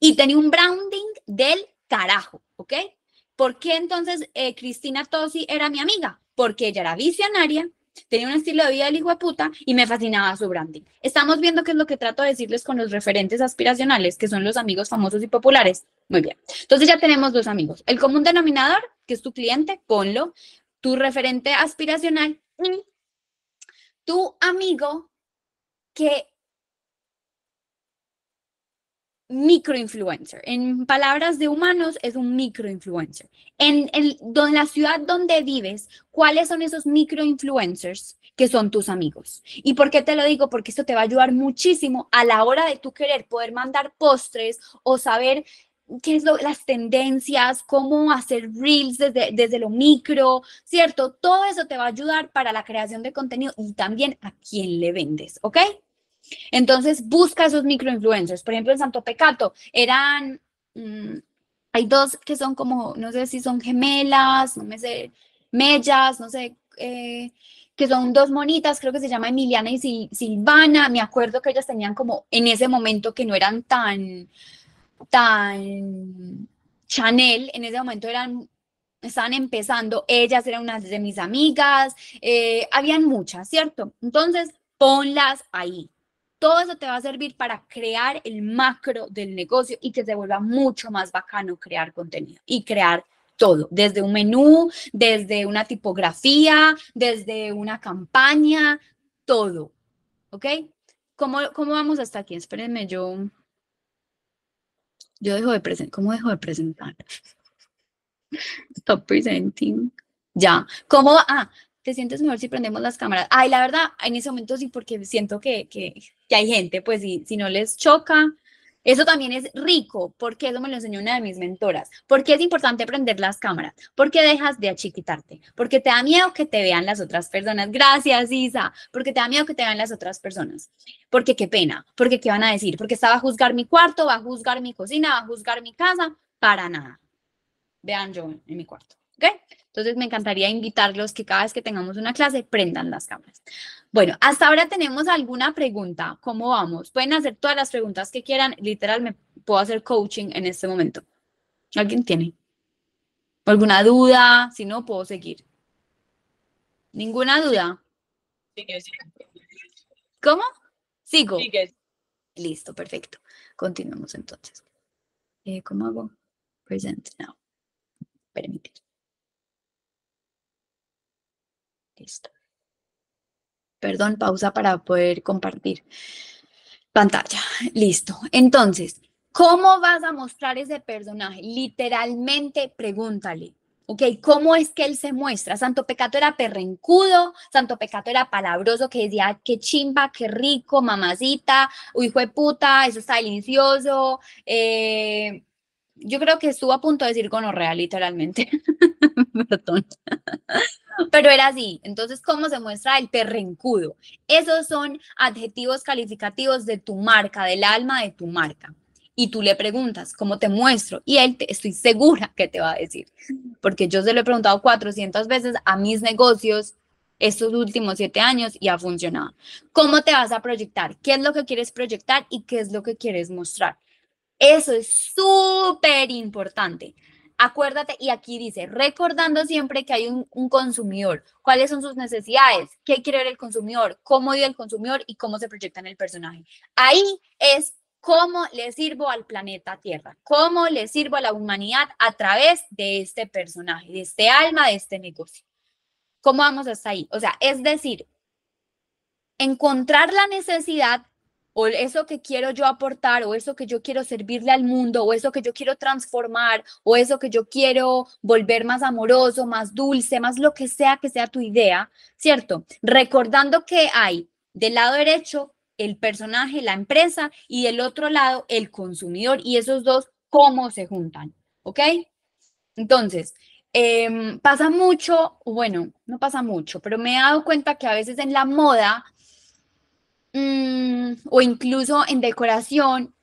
Y tenía un browning del carajo, ¿ok? ¿Por qué entonces eh, Cristina Tosi era mi amiga? Porque ella era visionaria, tenía un estilo de vida del hijo de puta y me fascinaba su branding. Estamos viendo qué es lo que trato de decirles con los referentes aspiracionales, que son los amigos famosos y populares. Muy bien. Entonces ya tenemos dos amigos. El común denominador, que es tu cliente, ponlo. Tu referente aspiracional y tu amigo que microinfluencer. En palabras de humanos, es un microinfluencer. En, en, en la ciudad donde vives, ¿cuáles son esos microinfluencers que son tus amigos? ¿Y por qué te lo digo? Porque esto te va a ayudar muchísimo a la hora de tú querer poder mandar postres o saber qué es lo, las tendencias, cómo hacer reels desde, desde lo micro, ¿cierto? Todo eso te va a ayudar para la creación de contenido y también a quién le vendes, ¿ok? Entonces, busca esos microinfluencers. Por ejemplo, en Santo Pecato eran, mm, hay dos que son como, no sé si son gemelas, no me sé, mellas, no sé, eh, que son dos monitas, creo que se llama Emiliana y Silvana. Me acuerdo que ellas tenían como en ese momento que no eran tan, tan Chanel, en ese momento eran estaban empezando, ellas eran unas de mis amigas, eh, habían muchas, ¿cierto? Entonces, ponlas ahí. Todo eso te va a servir para crear el macro del negocio y que se vuelva mucho más bacano crear contenido y crear todo, desde un menú, desde una tipografía, desde una campaña, todo. ¿Ok? ¿Cómo, cómo vamos hasta aquí? Espérenme, yo, yo dejo de presentar. ¿Cómo dejo de presentar? <laughs> Stop presenting. Ya. ¿Cómo? Ah, te sientes mejor si prendemos las cámaras. Ay, la verdad, en ese momento sí, porque siento que, que, que hay gente, pues si, si no les choca, eso también es rico, porque eso me lo enseñó una de mis mentoras. Porque es importante prender las cámaras, porque dejas de achiquitarte, porque te da miedo que te vean las otras personas. Gracias, Isa, porque te da miedo que te vean las otras personas. Porque qué pena, porque qué van a decir, porque estaba a juzgar mi cuarto, va a juzgar mi cocina, va a juzgar mi casa, para nada. Vean yo en mi cuarto, ¿ok? Entonces me encantaría invitarlos que cada vez que tengamos una clase prendan las cámaras. Bueno, hasta ahora tenemos alguna pregunta. ¿Cómo vamos? Pueden hacer todas las preguntas que quieran. Literal, me puedo hacer coaching en este momento. ¿Alguien tiene? ¿Alguna duda? Si no, puedo seguir. ¿Ninguna duda? ¿Cómo? Sigo. Listo, perfecto. Continuemos entonces. Eh, ¿Cómo hago? Present now. Permitir. Listo. Perdón, pausa para poder compartir pantalla. Listo. Entonces, ¿cómo vas a mostrar ese personaje? Literalmente pregúntale. ¿Ok? ¿Cómo es que él se muestra? Santo Pecato era perrencudo, Santo Pecato era palabroso, que decía, qué chimba, qué rico, mamacita, hijo de puta, eso está delicioso. Eh, yo creo que estuvo a punto de decir gonorrea, literalmente. <laughs> Perdón. Pero era así. Entonces, ¿cómo se muestra el perrencudo? Esos son adjetivos calificativos de tu marca, del alma de tu marca. Y tú le preguntas, ¿cómo te muestro? Y él, te, estoy segura que te va a decir. Porque yo se lo he preguntado 400 veces a mis negocios estos últimos siete años y ha funcionado. ¿Cómo te vas a proyectar? ¿Qué es lo que quieres proyectar y qué es lo que quieres mostrar? Eso es súper importante. Acuérdate, y aquí dice, recordando siempre que hay un, consumidor, cuáles son sus necesidades, qué quiere ver el consumidor, cómo vive el consumidor y cómo se proyecta en el personaje. Ahí es cómo le sirvo al planeta Tierra, cómo le sirvo a la humanidad a través de este personaje, de este alma, de este negocio. ¿Cómo vamos hasta ahí? O sea, es decir, encontrar la necesidad o eso que quiero yo aportar, o eso que yo quiero servirle al mundo, o eso que yo quiero transformar, o eso que yo quiero volver más amoroso, más dulce, más lo que sea que sea tu idea, ¿cierto? Recordando que hay del lado derecho el personaje, la empresa, y del otro lado el consumidor, y esos dos, ¿cómo se juntan? ¿Ok? Entonces, em, pasa mucho, bueno, no pasa mucho, pero me he dado cuenta que a veces en la moda mm, o incluso en decoración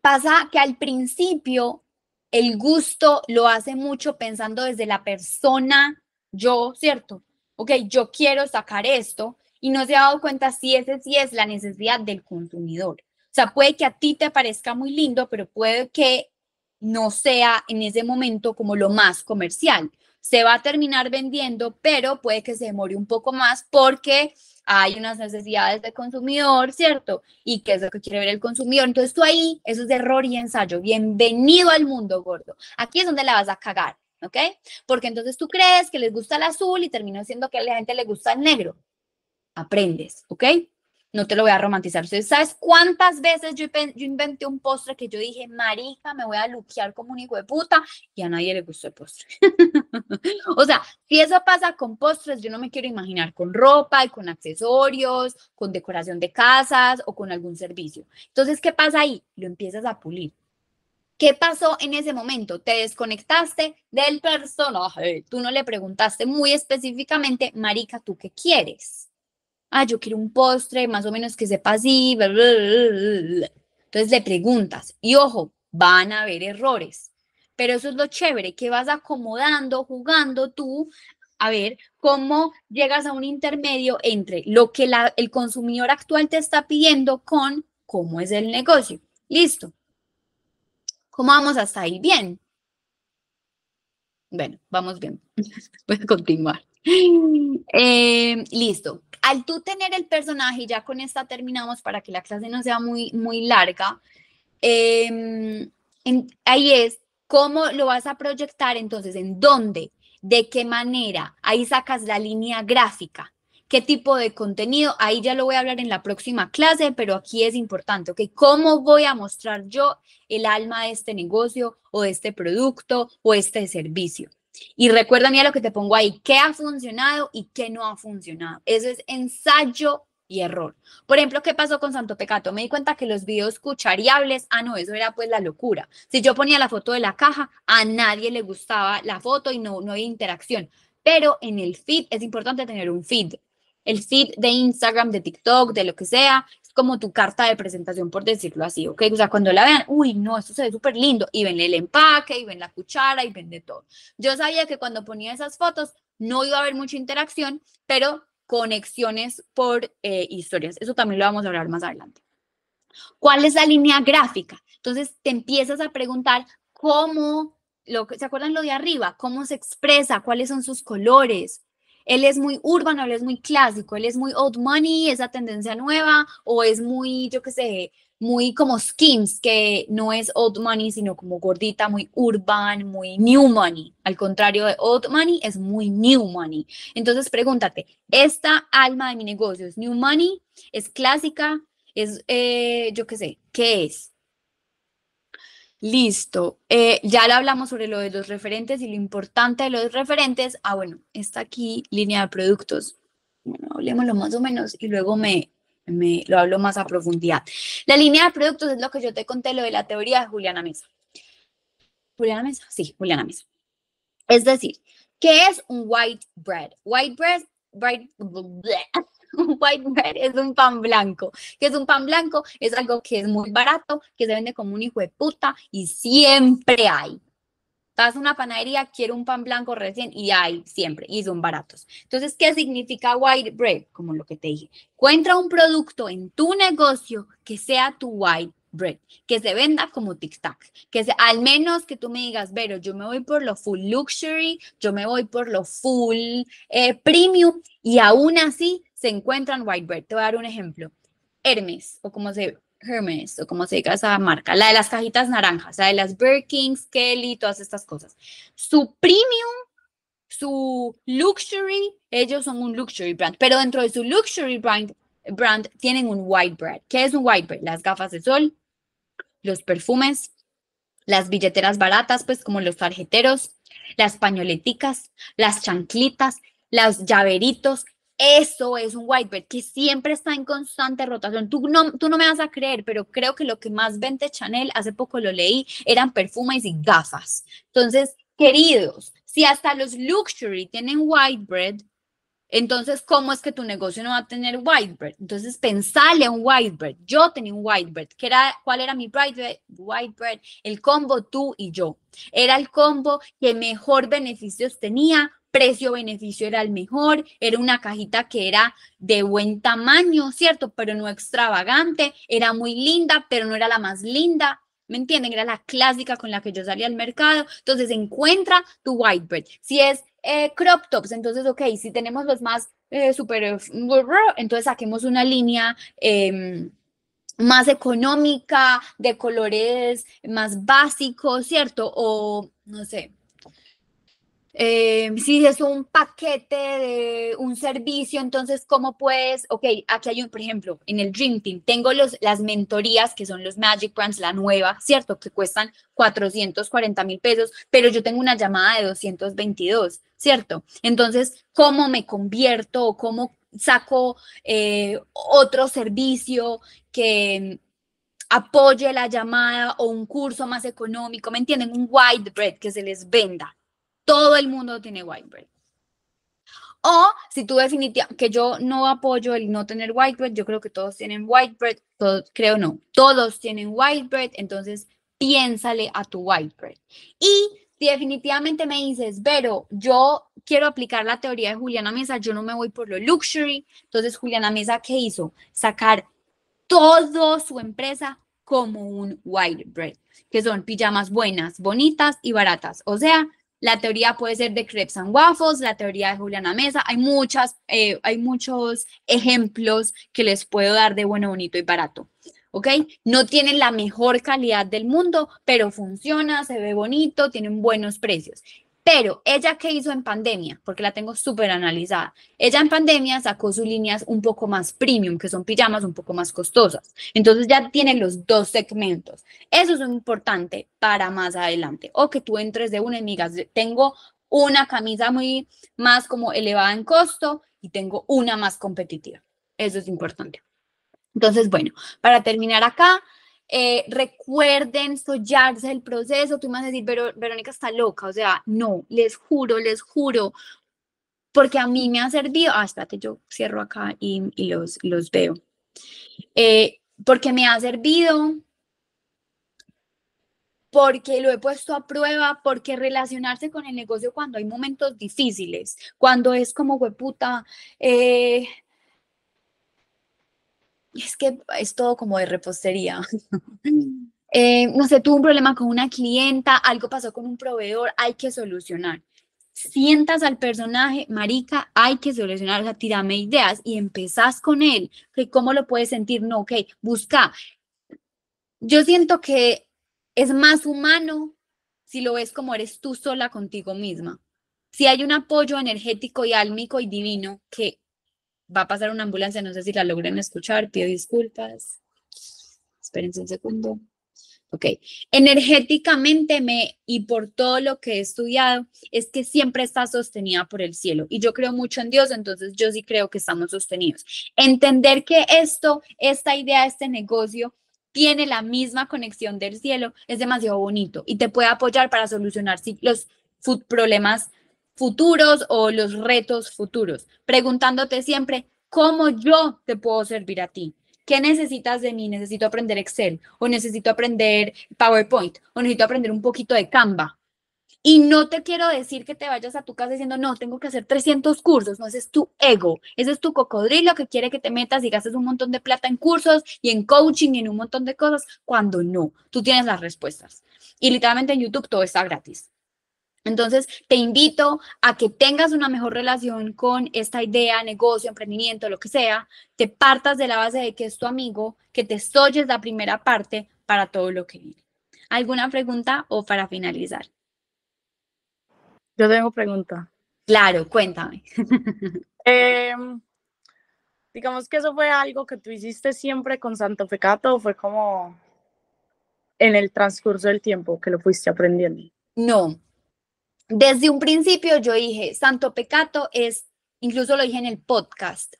pasa que al principio el gusto lo hace mucho pensando desde la persona, yo, ¿cierto? Ok, yo quiero sacar esto y no se ha dado cuenta si ese sí es la necesidad del consumidor. O sea, puede que a ti te parezca muy lindo, pero puede que no sea en ese momento como lo más comercial. Se va a terminar vendiendo, pero puede que se demore un poco más porque hay unas necesidades de consumidor, ¿cierto? Y qué es lo que quiere ver el consumidor. Entonces tú ahí, eso es error y ensayo. Bienvenido al mundo gordo. Aquí es donde la vas a cagar, ¿ok? Porque entonces tú crees que les gusta el azul y terminó siendo que a la gente le gusta el negro. Aprendes, ¿ok? No te lo voy a romantizar. ¿sabes cuántas veces yo, inventé un postre que yo dije, marica, me voy a luquear como un hijo de puta y a nadie le gustó el postre? <laughs> o sea, si eso pasa con postres, yo no me quiero imaginar con ropa y con accesorios, con decoración de casas o con algún servicio. Entonces, ¿qué pasa ahí? Lo empiezas a pulir. ¿Qué pasó en ese momento? Te desconectaste del personaje. Tú no le preguntaste muy específicamente, Marica, ¿tú qué quieres? Ah, yo quiero un postre más o menos que sepa así, entonces le preguntas y ojo, van a haber errores, pero eso es lo chévere, que vas acomodando, jugando tú a ver cómo llegas a un intermedio entre lo que el consumidor actual te está pidiendo con cómo es el negocio. Listo. ¿Cómo vamos hasta ahí? Bien. Bueno, vamos bien. <laughs> Voy a continuar. <laughs> Eh, listo. Al tú tener el personaje, ya con esta terminamos para que la clase no sea muy, muy larga, em, ahí es cómo lo vas a proyectar, entonces, en dónde, de qué manera, ahí sacas la línea gráfica, qué tipo de contenido, ahí ya lo voy a hablar en la próxima clase, pero aquí es importante, ¿ok? ¿Cómo voy a mostrar yo el alma de este negocio o de este producto o este servicio? Y recuerda, mira lo que te pongo ahí, qué ha funcionado y qué no ha funcionado. Eso es ensayo y error. Por ejemplo, ¿qué pasó con Santo Pecato? Me di cuenta que los videos cuchariables, ah, no, eso era pues la locura. Si yo ponía la foto de la caja, a nadie le gustaba la foto y no, no había interacción. Pero en el feed es importante tener un feed. El feed de Instagram, de TikTok, de lo que sea, como tu carta de presentación, por decirlo así, ¿ok? O sea, cuando la vean, uy, no, esto se ve súper lindo, y ven el empaque, y ven la cuchara, y ven de todo. Yo sabía que cuando ponía esas fotos no iba a haber mucha interacción, pero conexiones por eh, historias. Eso también lo vamos a hablar más adelante. ¿Cuál es la línea gráfica? Entonces te empiezas a preguntar cómo, lo, ¿se acuerdan lo de arriba? ¿Cómo se expresa? ¿Cuáles son sus colores? Él es muy urbano, él es muy clásico, él es muy old money, esa tendencia nueva, o es muy, yo qué sé, muy como Skims, que no es old money, sino como gordita, muy urban, muy new money. Al contrario de old money, es muy new money. Entonces pregúntate, ¿esta alma de mi negocio es new money? ¿Es clásica? ¿Es, eh, yo qué sé, qué es? Listo. Eh, ya le hablamos sobre lo de los referentes y lo importante de los referentes. Ah, bueno, está aquí línea de productos. Bueno, hablemoslo más o menos y luego me, me lo hablo más a profundidad. La línea de productos es lo que yo te conté, lo de la teoría de Juliana Mesa. ¿Juliana Mesa? Sí, Juliana Mesa. Es decir, ¿qué es un white bread? White bread, white, <laughs> <laughs> un white bread es un pan blanco. ¿Qué es un pan blanco? Es algo que es muy barato, que se vende como un hijo de puta y siempre hay. Vas a una panadería, quiero un pan blanco recién y hay siempre, y son baratos. Entonces, ¿qué significa white bread? Como lo que te dije. Encuentra un producto en tu negocio que sea tu white bread, que se venda como tic-tac, que se, al menos que tú me digas, pero yo me voy por lo full luxury, yo me voy por lo full eh, premium y aún así se encuentran white bread. Te voy a dar un ejemplo. Hermes, o como se Hermes, o como se diga esa marca, la de las cajitas naranjas, la de las Birkins, Kelly, todas estas cosas. Su premium, su luxury, ellos son un luxury brand, pero dentro de su luxury brand, brand tienen un white bread. ¿Qué es un white bread? Las gafas de sol, los perfumes, las billeteras baratas, pues como los tarjeteros, las pañoleticas, las chanclitas, los llaveritos, Eso es un whitebird que siempre está en constante rotación. Tú no, tú no me vas a creer, pero creo que lo que más vende Chanel, hace poco lo leí, eran perfumes y gafas. Entonces, queridos, si hasta los luxury tienen whitebread, entonces, ¿cómo es que tu negocio no va a tener whitebread? Entonces, pensale un whitebread. Yo tenía un whitebread. ¿Qué era, ¿Cuál era mi whitebread? whitebread? El combo tú y yo. Era el combo que mejor beneficios tenía, precio-beneficio era el mejor, era una cajita que era de buen tamaño, ¿cierto? Pero no extravagante, era muy linda, pero no era la más linda. ¿Me entienden? Era la clásica con la que yo salía al mercado. Entonces, encuentra tu whitebread. Si es eh, crop tops, entonces, ok, si tenemos los más eh, super, entonces saquemos una línea em, más económica, de colores más básicos, ¿cierto? O, no sé, eh, si es un paquete de un servicio, entonces, ¿cómo puedes? Ok, aquí hay un, por ejemplo, en el Dream Team, tengo los, las mentorías que son los Magic Brands, la nueva, ¿cierto? Que cuestan 440 mil pesos, pero yo tengo una llamada de 222, ¿cierto? Entonces, ¿cómo me convierto o cómo saco eh, otro servicio que apoye la llamada o un curso más económico, ¿me entienden? Un white bread que se les venda. Todo el mundo tiene white bread. O si tú definitivamente, que yo no apoyo el no tener white bread, yo creo que todos tienen white bread, creo no, todos tienen white bread, entonces piénsale a tu white bread. Y definitivamente me dices, pero yo quiero aplicar la teoría de Juliana Mesa, yo no me voy por lo luxury, entonces Juliana Mesa, ¿qué hizo? Sacar todo su empresa como un white bread, que son pijamas buenas, bonitas y baratas. O sea, la teoría puede ser de Crepes and Waffles, la teoría de Juliana Mesa. Hay, muchas, eh, hay muchos ejemplos que les puedo dar de bueno, bonito y barato. ¿Ok? No tienen la mejor calidad del mundo, pero funciona, se ve bonito, tienen buenos precios. Pero ella qué hizo en pandemia, porque la tengo súper analizada. Ella en pandemia sacó sus líneas un poco más premium, que son pijamas un poco más costosas. Entonces ya tiene los dos segmentos. Eso es importante para más adelante. O que tú entres de una amiga. Tengo una camisa muy más como elevada en costo y tengo una más competitiva. Eso es importante. Entonces, bueno, para terminar acá, eh, recuerden sollarse el proceso, tú me vas a decir, Verónica está loca, o sea, no, les juro, les juro, porque a mí me ha servido, ah, espérate, yo cierro acá y, los, los veo, eh, porque me ha servido, porque lo he puesto a prueba, porque relacionarse con el negocio cuando hay momentos difíciles, cuando es como, hueputa, eh, es que es todo como de repostería. Eh, no sé, tuve un problema con una clienta, algo pasó con un proveedor, hay que solucionar. Sientas al personaje, marica, hay que solucionar, o sea, tírame ideas y empezás con él, cómo lo puedes sentir, no, ok, busca. Yo siento que es más humano si lo ves como eres tú sola contigo misma. Si hay un apoyo energético y álmico y divino que va a pasar una ambulancia, no sé si la logren escuchar, pido disculpas. Espérense un segundo. Ok, energéticamente me, y por todo lo que he estudiado, es que siempre está sostenida por el cielo. Y yo creo mucho en Dios, entonces yo sí creo que estamos sostenidos. Entender que esto, esta idea, este negocio, tiene la misma conexión del cielo, es demasiado bonito y te puede apoyar para solucionar los problemas futuros o los retos futuros, preguntándote siempre, ¿cómo yo te puedo servir a ti? ¿Qué necesitas de mí? ¿Necesito aprender Excel? ¿O necesito aprender PowerPoint? ¿O necesito aprender un poquito de Canva? Y no te quiero decir que te vayas a tu casa diciendo, no, tengo que hacer 300 cursos. No, ese es tu ego. Ese es tu cocodrilo que quiere que te metas y gastes un montón de plata en cursos y en coaching y en un montón de cosas, cuando no. Tú tienes las respuestas. Y literalmente en YouTube todo está gratis. Entonces, te invito a que tengas una mejor relación con esta idea, negocio, emprendimiento, lo que sea, te partas de la base de que es tu amigo, que te estoyes la primera parte para todo lo que viene. ¿Alguna pregunta o para finalizar? Yo tengo pregunta. Claro, cuéntame. <laughs> Em, digamos que eso fue algo que tú hiciste siempre con Santo Pecato o fue como en el transcurso del tiempo que lo fuiste aprendiendo. No, desde un principio yo dije, Santo Pecato es incluso lo dije en el podcast,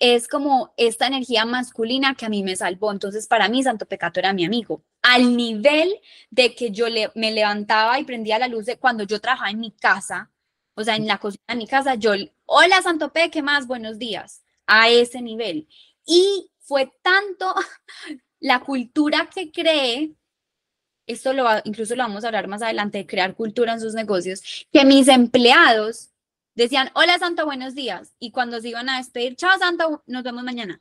es como esta energía masculina que a mí me salvó. Entonces, para mí, Santo Pecato era mi amigo. Al nivel de que yo le, me levantaba y prendía la luz de cuando yo trabajaba en mi casa, o sea, en la cocina de mi casa, yo, hola Santo Pe, ¿qué más? Buenos días. A ese nivel. Y fue tanto <laughs> la cultura que cree, esto lo incluso lo vamos a hablar más adelante, de crear cultura en sus negocios, que mis empleados decían, hola Santo, buenos días. Y cuando se iban a despedir, chao Santo, nos vemos mañana.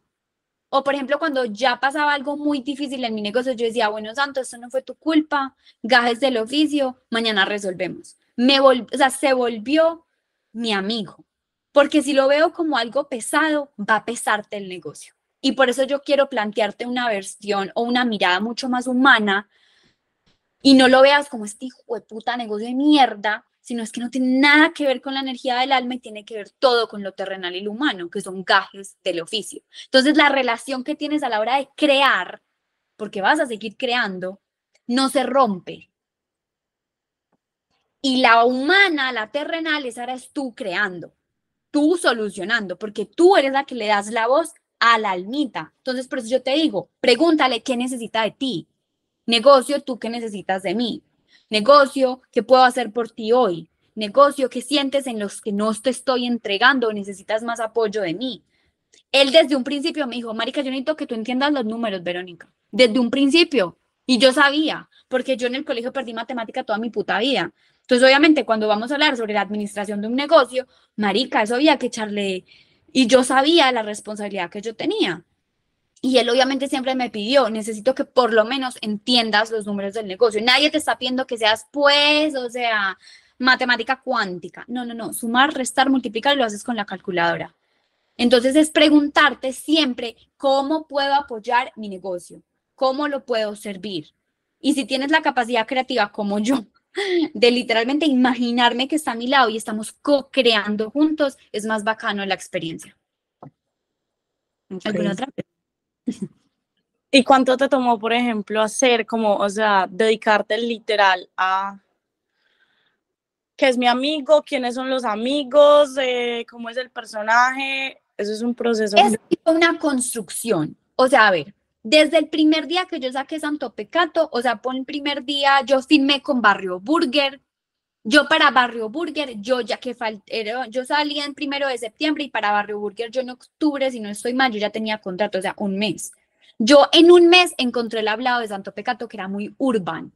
O por ejemplo, cuando ya pasaba algo muy difícil en mi negocio, yo decía, bueno Santo, esto no fue tu culpa, gajes del oficio, mañana resolvemos. Me o sea, se volvió mi amigo. Porque si lo veo como algo pesado, va a pesarte el negocio. Y por eso yo quiero plantearte una versión o una mirada mucho más humana y no lo veas como este hijo de puta negocio de mierda, sino es que no tiene nada que ver con la energía del alma y tiene que ver todo con lo terrenal y lo humano, que son gajes del oficio. Entonces, la relación que tienes a la hora de crear, porque vas a seguir creando, no se rompe. Y la humana, la terrenal, esa eres tú creando, tú solucionando, porque tú eres la que le das la voz a la almita. Entonces, por eso yo te digo, pregúntale qué necesita de ti. Negocio, tú qué necesitas de mí. Negocio, ¿qué puedo hacer por ti hoy? Negocio, ¿qué sientes en los que no te estoy entregando? Necesitas más apoyo de mí. Él desde un principio me dijo, Marica, yo necesito que tú entiendas los números, Verónica. Desde un principio. Y yo sabía, porque yo en el colegio perdí matemática toda mi puta vida. Entonces, obviamente, cuando vamos a hablar sobre la administración de un negocio, Marica, eso había que echarle... Y yo sabía la responsabilidad que yo tenía. Y él obviamente siempre me pidió, necesito que por lo menos entiendas los números del negocio. Nadie te está pidiendo que seas, pues, o sea, matemática cuántica. No, no, no. Sumar, restar, multiplicar lo haces con la calculadora. Entonces es preguntarte siempre cómo puedo apoyar mi negocio, cómo lo puedo servir. Y si tienes la capacidad creativa como yo, <laughs> de literalmente imaginarme que está a mi lado y estamos co-creando juntos, es más bacano la experiencia. ¿Alguna otra? ¿Y cuánto te tomó, por ejemplo, hacer como, o sea, dedicarte literal a qué es mi amigo, quiénes son los amigos, eh, cómo es el personaje? Eso es un proceso. Es una construcción. O sea, a ver, desde el primer día que yo saqué Santo Pecato, o sea, por el primer día yo filmé con Barrio Burger, yo para Barrio Burger, yo ya que falté, yo salía en primero de septiembre y para Barrio Burger yo en octubre, si no estoy mal, yo ya tenía contrato, o sea, un mes. Yo en un mes encontré el hablado de Santo Pecato que era muy urban,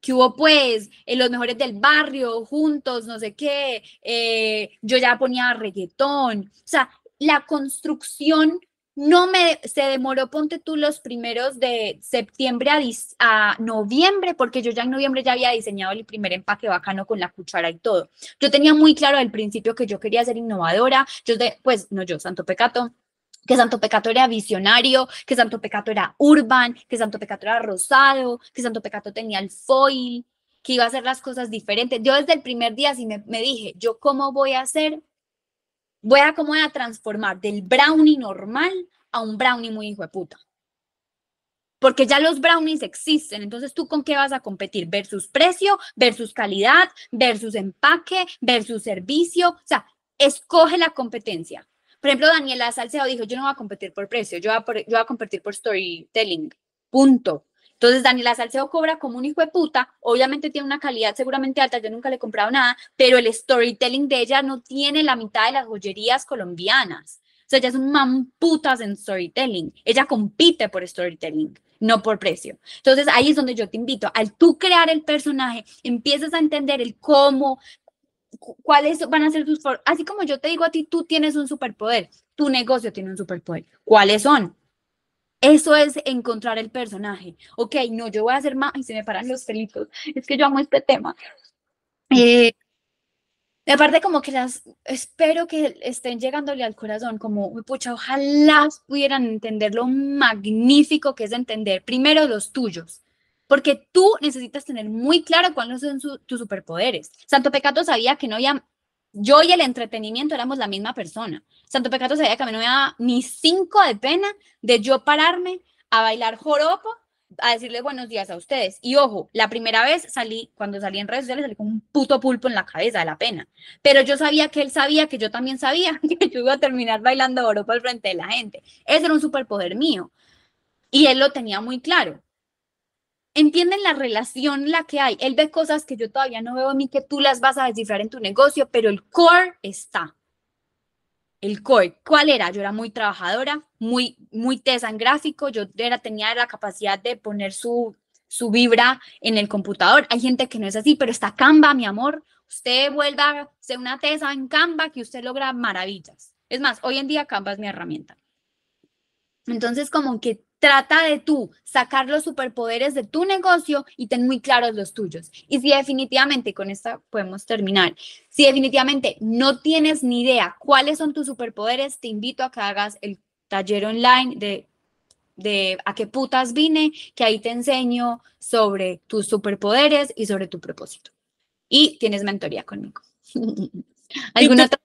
que hubo pues en los mejores del barrio, juntos, no sé qué, eh, yo ya ponía reggaetón, o sea, la construcción no me, se demoró, ponte tú los primeros de septiembre a, noviembre, porque yo ya en noviembre ya había diseñado el primer empaque bacano con la cuchara y todo. Yo tenía muy claro al principio que yo quería ser innovadora, yo de, pues no yo, Santo Pecato, que Santo Pecato era visionario, que Santo Pecato era urban, que Santo Pecato era rosado, que Santo Pecato tenía el foil, que iba a hacer las cosas diferentes. Yo desde el primer día sí me, me dije, yo cómo voy a hacer voy a cómo voy a transformar del brownie normal a un brownie muy hijo de puta. Porque ya los brownies existen, entonces tú con qué vas a competir? Versus precio, versus calidad, versus empaque, versus servicio. O sea, escoge la competencia. Por ejemplo, Daniela Salcedo dijo, yo no voy a competir por precio, yo voy a, yo voy a competir por storytelling. Punto. Entonces, Daniela Salcedo cobra como un hijo de puta, obviamente tiene una calidad seguramente alta, yo nunca le he comprado nada, pero el storytelling de ella no tiene la mitad de las joyerías colombianas. O sea, ella es mamputas en storytelling. Ella compite por storytelling, no por precio. Entonces, ahí es donde yo te invito. Al tú crear el personaje, empiezas a entender el cómo, cuáles van a ser tus... Así como yo te digo a ti, tú tienes un superpoder, tu negocio tiene un superpoder. ¿Cuáles son? Eso es encontrar el personaje. Ok, no, yo voy a hacer más y se me paran los pelitos. Es que yo amo este tema. Eh, aparte, como que las espero que estén llegándole al corazón, como, pucha, ojalá pudieran entender lo magnífico que es entender primero los tuyos, porque tú necesitas tener muy claro cuáles son tus superpoderes. Santo Pecato sabía que no había yo y el entretenimiento éramos la misma persona. Santo Pecato sabía que a mí no me daba ni cinco de pena de yo pararme a bailar joropo a decirle buenos días a ustedes. Y ojo, la primera vez salí, cuando salí en redes sociales, salí con un puto pulpo en la cabeza de la pena. Pero yo sabía que él sabía que yo también sabía <laughs> que yo iba a terminar bailando oro por el frente de la gente. Ese era un superpoder mío. Y él lo tenía muy claro. Entienden la relación la que hay. Él ve cosas que yo todavía no veo en mí que tú las vas a descifrar en tu negocio, pero el core está el core. ¿Cuál era? Yo era muy trabajadora, muy, muy tesa en gráfico, yo era, tenía la capacidad de poner su, su vibra en el computador. Hay gente que no es así, pero está Canva, mi amor. Usted vuelva a ser una tesa en Canva que usted logra maravillas. Es más, hoy en día Canva es mi herramienta. Entonces, como que Trata de tú sacar los superpoderes de tu negocio y ten muy claros los tuyos. Y si definitivamente, con esta podemos terminar, si definitivamente no tienes ni idea cuáles son tus superpoderes, te invito a que hagas el taller online de, de a qué putas vine, que ahí te enseño sobre tus superpoderes y sobre tu propósito. Y tienes mentoría conmigo. <laughs> ¿Alguna otra?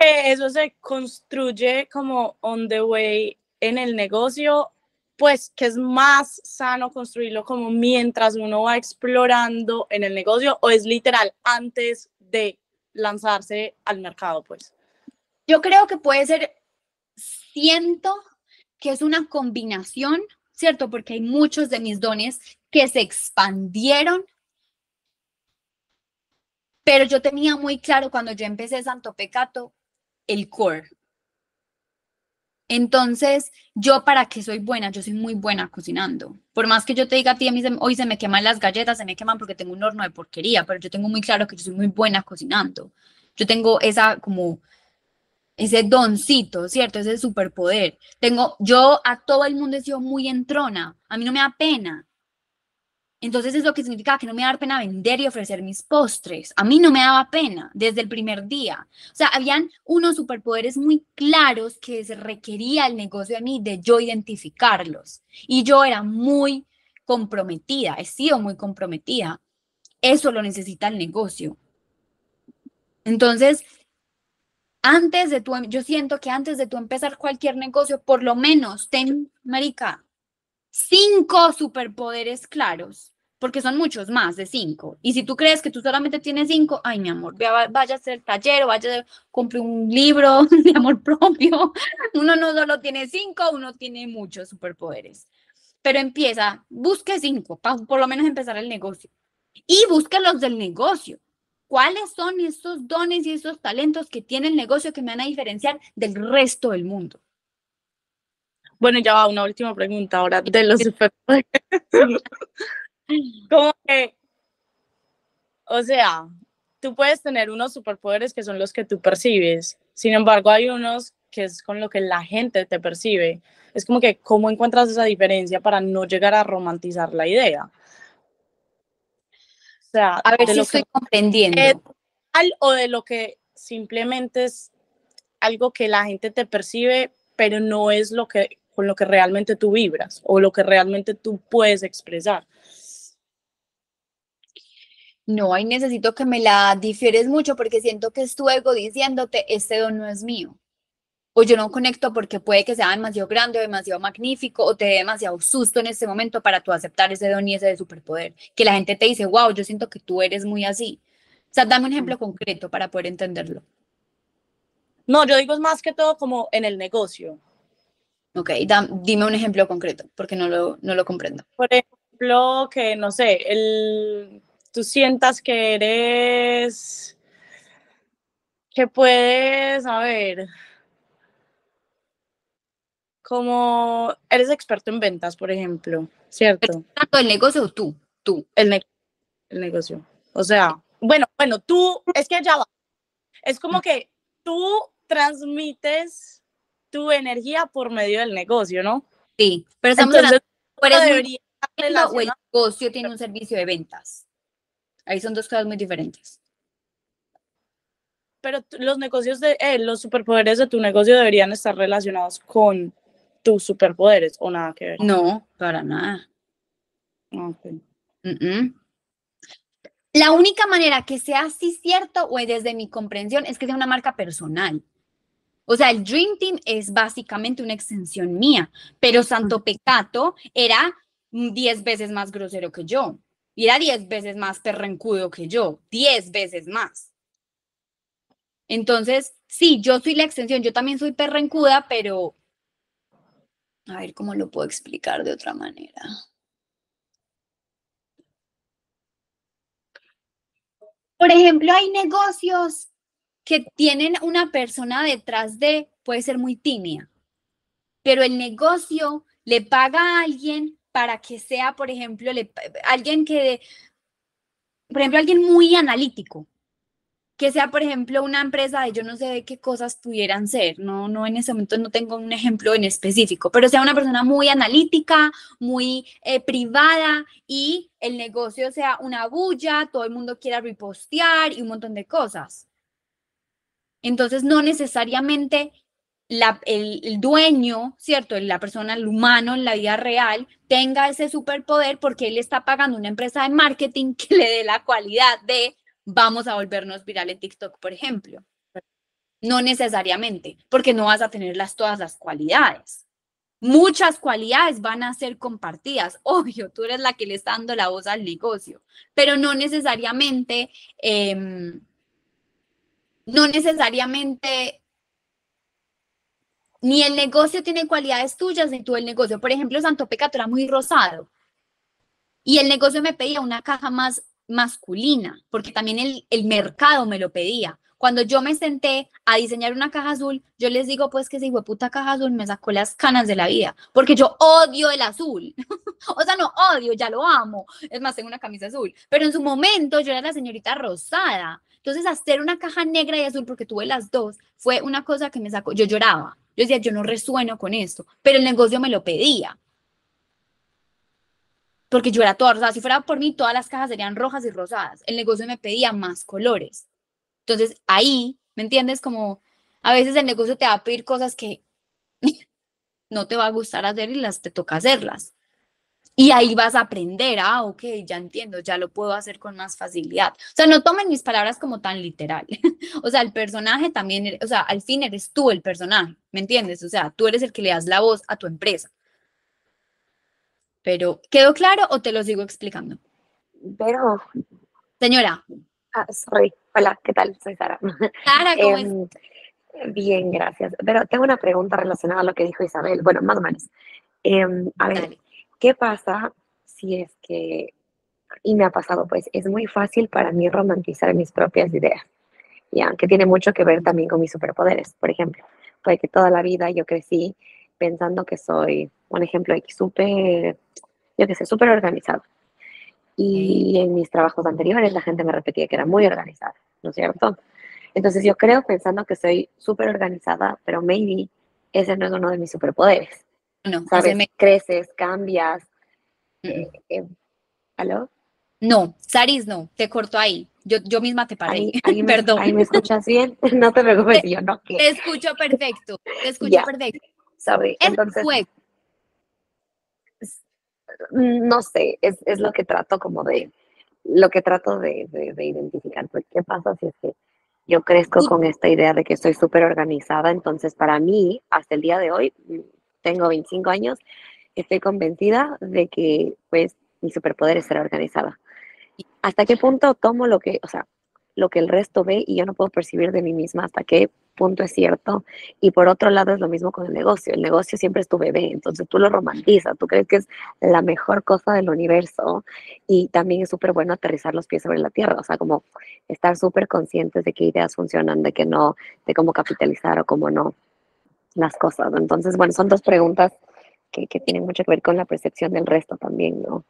Eso se construye como on the way en el negocio pues que es más sano construirlo como mientras uno va explorando en el negocio o es literal antes de lanzarse al mercado, pues. Yo creo que puede ser, siento que es una combinación, ¿cierto? Porque hay muchos de mis dones que se expandieron, pero yo tenía muy claro cuando yo empecé Santo Pecato el core, entonces, yo para qué soy buena, yo soy muy buena cocinando. Por más que yo te diga a ti, a mí hoy se me queman las galletas, se me queman porque tengo un horno de porquería, pero yo tengo muy claro que yo soy muy buena cocinando. Yo tengo esa como ese doncito, ¿cierto? Ese superpoder. Tengo, yo a todo el mundo he sido muy entrona, a mí no me da pena. Entonces es lo que significa que no me da pena vender y ofrecer mis postres. A mí no me daba pena desde el primer día. O sea, habían unos superpoderes muy claros que se requería el negocio de mí de yo identificarlos. Y yo era muy comprometida, he sido muy comprometida. Eso lo necesita el negocio. Entonces, antes de tu, yo siento que antes de tú empezar cualquier negocio, por lo menos ten, marica, cinco superpoderes claros, porque son muchos más de cinco. Y si tú crees que tú solamente tienes cinco, ay, mi amor, vaya a hacer taller o vaya a comprar un libro <laughs> de amor propio. Uno no solo tiene cinco, uno tiene muchos superpoderes. Pero empieza, busque cinco, por lo menos empezar el negocio. Y busque los del negocio. ¿Cuáles son estos dones y estos talentos que tiene el negocio que me van a diferenciar del resto del mundo? Bueno, ya va una última pregunta ahora de los superpoderes. <laughs> Como que, o sea, tú puedes tener unos superpoderes que son los que tú percibes, sin embargo hay unos que es con lo que la gente te percibe. Es como que, ¿cómo encuentras esa diferencia para no llegar a romantizar la idea? O sea, a ver si lo estoy que comprendiendo. o de lo que simplemente es algo que la gente te percibe, pero no es lo que con lo que realmente tú vibras o lo que realmente tú puedes expresar. No, ahí necesito que me la difieres mucho porque siento que es tu ego diciéndote, este don no es mío. O yo no conecto porque puede que sea demasiado grande o demasiado magnífico o te dé demasiado susto en este momento para tú aceptar ese don y ese de superpoder. Que la gente te dice, wow, yo siento que tú eres muy así. O sea, dame un ejemplo concreto para poder entenderlo. No, yo digo es más que todo como en el negocio. Ok, dime un ejemplo concreto, porque no lo, no lo comprendo. Por ejemplo, que no sé, el, tú sientas que eres, que puedes, a ver, como eres experto en ventas, por ejemplo, ¿cierto? ¿Tanto el negocio o tú? Tú. El, el negocio. O sea, bueno, bueno, tú, es que ya va. Es como mm. que tú transmites tu energía por medio del negocio, ¿no? Sí, pero estamos Entonces, hablando, o el negocio tiene un servicio de ventas. Ahí son dos cosas muy diferentes. Pero los negocios de eh, los superpoderes de tu negocio deberían estar relacionados con tus superpoderes o nada que ver. No, para nada. Okay. La única manera que sea así cierto, o desde mi comprensión, es que sea una marca personal. O sea, el Dream Team es básicamente una extensión mía, pero Santo Pecato era 10 veces más grosero que yo. Y era 10 veces más perrencudo que yo. 10 veces más. Entonces, sí, yo soy la extensión. Yo también soy perrencuda, pero... A ver cómo lo puedo explicar de otra manera. Por ejemplo, hay negocios que tienen una persona detrás de, puede ser muy tímida, pero el negocio le paga a alguien para que sea, por ejemplo, alguien que, por ejemplo, alguien muy analítico, que sea, por ejemplo, una empresa de yo no sé qué cosas pudieran ser, no, no en ese momento no tengo un ejemplo en específico, pero sea una persona muy analítica, muy eh, privada y el negocio sea una bulla, todo el mundo quiera repostear y un montón de cosas. Entonces, no necesariamente el, dueño, ¿cierto? La persona, el humano en la vida real, tenga ese superpoder porque él está pagando una empresa de marketing <laughs> que le dé la cualidad de vamos a volvernos viral en TikTok, por ejemplo. No necesariamente, porque no vas a tener las, todas las cualidades. Muchas cualidades van a ser compartidas. <laughs> Obvio, tú eres la que le está dando la voz al negocio, pero no necesariamente, em, no necesariamente ni el negocio tiene cualidades tuyas, ni tú el negocio. Por ejemplo, Santo Pecato era muy rosado. Y el negocio me pedía una caja más masculina, porque también el, el mercado me lo pedía. Cuando yo me senté a diseñar una caja azul, yo les digo pues que esa puta caja azul me sacó las canas de la vida, porque yo odio el azul. <laughs> o sea, no odio, ya lo amo. Es más, tengo una camisa azul. Pero en su momento yo era la señorita rosada. Entonces, hacer una caja negra y azul, porque tuve las dos, fue una cosa que me sacó. Yo lloraba. Yo decía, yo no resueno con esto, pero el negocio me lo pedía. Porque yo era toda rosada. Si fuera por mí, todas las cajas serían rojas y rosadas. El negocio me pedía más colores. Entonces, ahí, ¿me entiendes? Como a veces el negocio te va a pedir cosas que <laughs> no te va a gustar hacer y las te toca hacerlas. Y ahí vas a aprender, ah, ok, ya entiendo, ya lo puedo hacer con más facilidad. O sea, no tomen mis palabras como tan literal. <laughs> o sea, el personaje también, o sea, al fin eres tú el personaje, ¿me entiendes? O sea, tú eres el que le das la voz a tu empresa. Pero, ¿quedó claro o te lo sigo explicando? Pero. Señora. Ah, sorry. Hola, ¿qué tal? Soy Sara. <laughs> Sara, ¿cómo em, Bien, gracias. Pero tengo una pregunta relacionada a lo que dijo Isabel. Bueno, más o menos. Em, a ver, ¿Qué pasa si es que, y me ha pasado, pues es muy fácil para mí romantizar mis propias ideas, ya, que tiene mucho que ver también con mis superpoderes, por ejemplo, puede que toda la vida yo crecí pensando que soy, un ejemplo, súper, yo que sé, súper organizado. Y en mis trabajos anteriores la gente me repetía que era muy organizada, ¿no es cierto? Entonces yo creo pensando que soy súper organizada, pero maybe ese no es uno de mis superpoderes. No, ¿sabes? Me... Creces, cambias. Eh, eh, ¿Aló? No, Saris, no, te corto ahí. Yo, yo misma te paré. Ahí, <laughs> Perdón. Ahí me escuchas bien. <laughs> No te preocupes, <laughs> yo no. Te escucho perfecto. Te escucho perfecto. Sorry. Entonces, no sé, es, es, lo que trato como de, lo que trato de, de, identificar. Pues, ¿Qué pasa si es que yo crezco con esta idea de que estoy súper organizada? Entonces, para mí, hasta el día de hoy, tengo 25 años, estoy convencida de que pues mi superpoder es ser organizada. ¿Hasta qué punto tomo lo que, o sea, lo que el resto ve y yo no puedo percibir de mí misma hasta qué punto es cierto? Y por otro lado es lo mismo con el negocio. El negocio siempre es tu bebé, entonces tú lo romantizas, tú crees que es la mejor cosa del universo y también es súper bueno aterrizar los pies sobre la tierra, o sea, como estar súper conscientes de qué ideas funcionan, de que no, de cómo capitalizar o cómo no las cosas. Entonces, bueno, son dos preguntas que, tienen mucho que ver con la percepción del resto también, ¿no?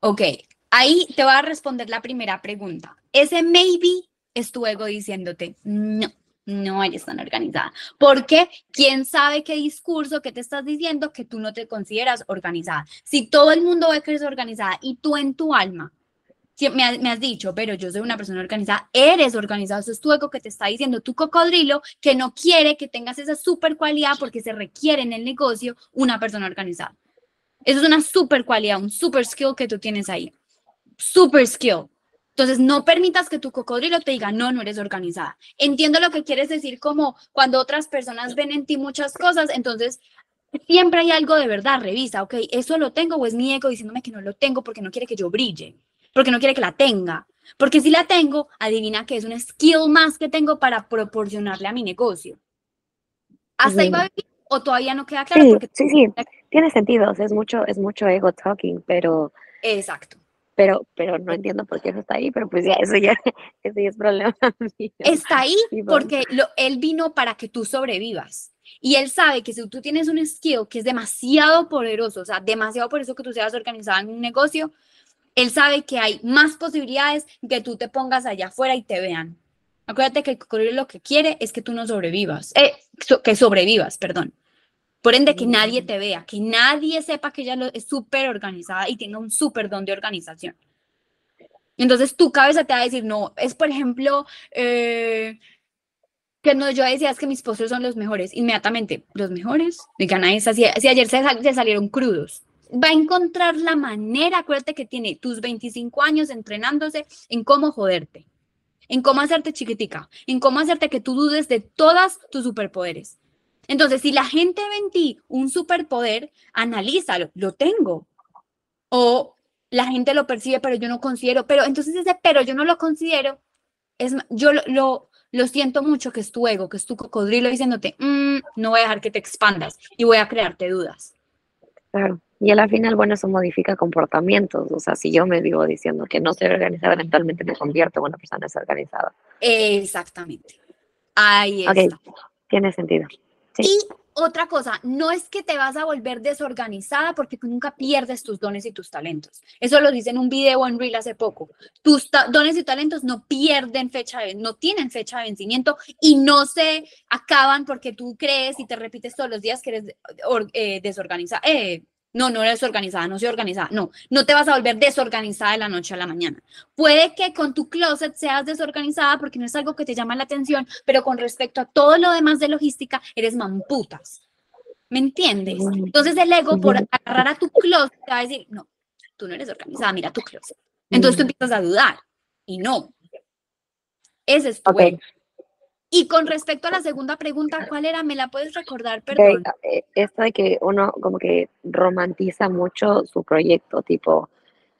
Ok, ahí te voy a responder la primera pregunta. Ese maybe es tu ego diciéndote, no, no eres tan organizada. Porque quién sabe qué discurso que te estás diciendo que tú no te consideras organizada. Si todo el mundo ve que eres organizada y tú en tu alma me, me, has dicho, pero yo soy una persona organizada, eres organizado, eso es tu ego que te está diciendo tu cocodrilo que no quiere que tengas esa super cualidad porque se requiere en el negocio una persona organizada. Eso es una super cualidad, un super skill que tú tienes ahí. Super skill. Entonces, no permitas que tu cocodrilo te diga, no, no eres organizada. Entiendo lo que quieres decir como cuando otras personas ven en ti muchas cosas, entonces siempre hay algo de verdad, revisa, ok, eso lo tengo o es mi ego diciéndome que no lo tengo porque no quiere que yo brille, porque no quiere que la tenga. Porque si la tengo, adivina que es un skill más que tengo para proporcionarle a mi negocio. ¿Hasta ahí va a o todavía no queda claro? Sí, porque sí, sí, tiene sentido, o sea, es mucho, es mucho ego talking, pero, Exacto. Pero, pero no entiendo por qué eso está ahí, pero pues ya, eso ya, <laughs> eso ya es problema <laughs> mío. Está ahí porque lo- él vino para que tú sobrevivas. Y él sabe que si tú tienes un skill que es demasiado poderoso, o sea, demasiado poderoso que tú seas organizada en un negocio, él sabe que hay más posibilidades que tú te pongas allá afuera y te vean. Acuérdate que el cocodrilo lo que quiere es que tú no sobrevivas, eh, so- que sobrevivas, perdón. Por ende, que nadie te vea, que nadie sepa que ella es súper organizada y tenga un súper don de organización. Entonces tu cabeza te va a decir, no, es por ejemplo, eh, que no, yo decía es que mis postres son los mejores. Inmediatamente, los mejores. Digan, a esa, si, si ayer se, sal- se salieron crudos. Va a encontrar la manera, acuérdate que tiene tus 25 años entrenándose en cómo joderte, en cómo hacerte chiquitica, en cómo hacerte que tú dudes de todas tus superpoderes. Entonces, si la gente ve en ti un superpoder, analízalo, lo tengo. O la gente lo percibe, pero yo no considero, pero entonces ese pero yo no lo considero, es, yo lo, lo, lo siento mucho que es tu ego, que es tu cocodrilo diciéndote, "Mm, no voy a dejar que te expandas y voy a crearte dudas. Claro. Y a la final, bueno, eso modifica comportamientos. O sea, si yo me vivo diciendo que no soy organizada, eventualmente me convierto en una persona desorganizada. Exactamente. Ahí Ok. está. Tiene sentido. Y otra cosa, no es que te vas a volver desorganizada porque nunca pierdes tus dones y tus talentos. Eso lo dice en un video en Reel hace poco. Tus dones y talentos no pierden fecha de, no tienen fecha de vencimiento y no se acaban porque tú crees y te repites todos los días que eres eh, desorganizada. Eh, no, no eres organizada, no soy organizada. No, no te vas a volver desorganizada de la noche a la mañana. Puede que con tu closet seas desorganizada porque no es algo que te llama la atención, pero con respecto a todo lo demás de logística, eres mamputas. ¿Me entiendes? Entonces el ego, por agarrar a tu closet, te va a decir, no, tú no eres organizada, mira tu closet. Entonces tú empiezas a dudar y no. Ese es tu Ok. ego. Y con respecto a la segunda pregunta, ¿cuál era? ¿Me la puedes recordar? Perdón. eh, Esto de que uno como que romantiza mucho su proyecto, tipo,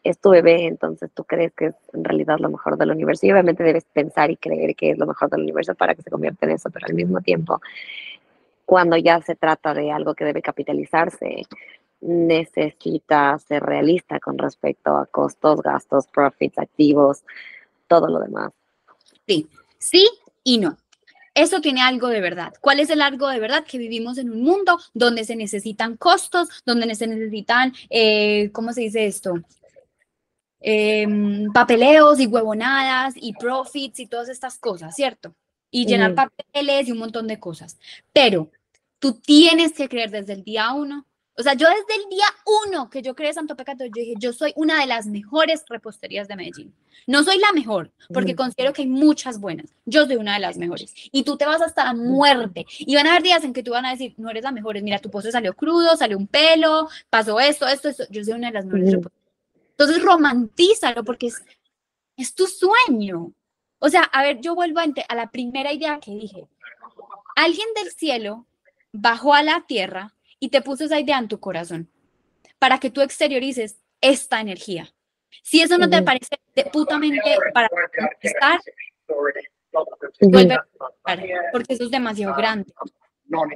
es tu bebé, entonces tú crees que es en realidad lo mejor del universo. Y obviamente debes pensar y creer que es lo mejor del universo para que se convierta en eso, pero al mismo tiempo, cuando ya se trata de algo que debe capitalizarse, necesita ser realista con respecto a costos, gastos, profits, activos, todo lo demás. Sí, sí y no. Eso tiene algo de verdad. ¿Cuál es el algo de verdad? Que vivimos en un mundo donde se necesitan costos, donde se necesitan, eh, ¿cómo se dice esto? Em, papeleos y huevonadas y profits y todas estas cosas, ¿cierto? Y llenar papeles y un montón de cosas. Pero tú tienes que creer desde el día uno. O sea, yo desde el día uno que yo creé Santo Pecato, yo dije, yo soy una de las mejores reposterías de Medellín. No soy la mejor, porque Ujú. considero que hay muchas buenas. Yo soy una de las mejores. Y tú te vas hasta la muerte. Y van a haber días en que tú van a decir, no eres la mejor. Mira, tu postre salió crudo, salió un pelo, pasó esto, esto, esto. Yo soy una de las mejores reposterías. Entonces, romantízalo, porque es, es tu sueño. O sea, a ver, yo vuelvo a la primera idea que dije. Alguien del cielo bajó a la tierra y te puso esa idea en tu corazón para que tú exteriorices esta energía. Si eso no te parece de putamente para Ujú. vuelve a porque eso es demasiado grande.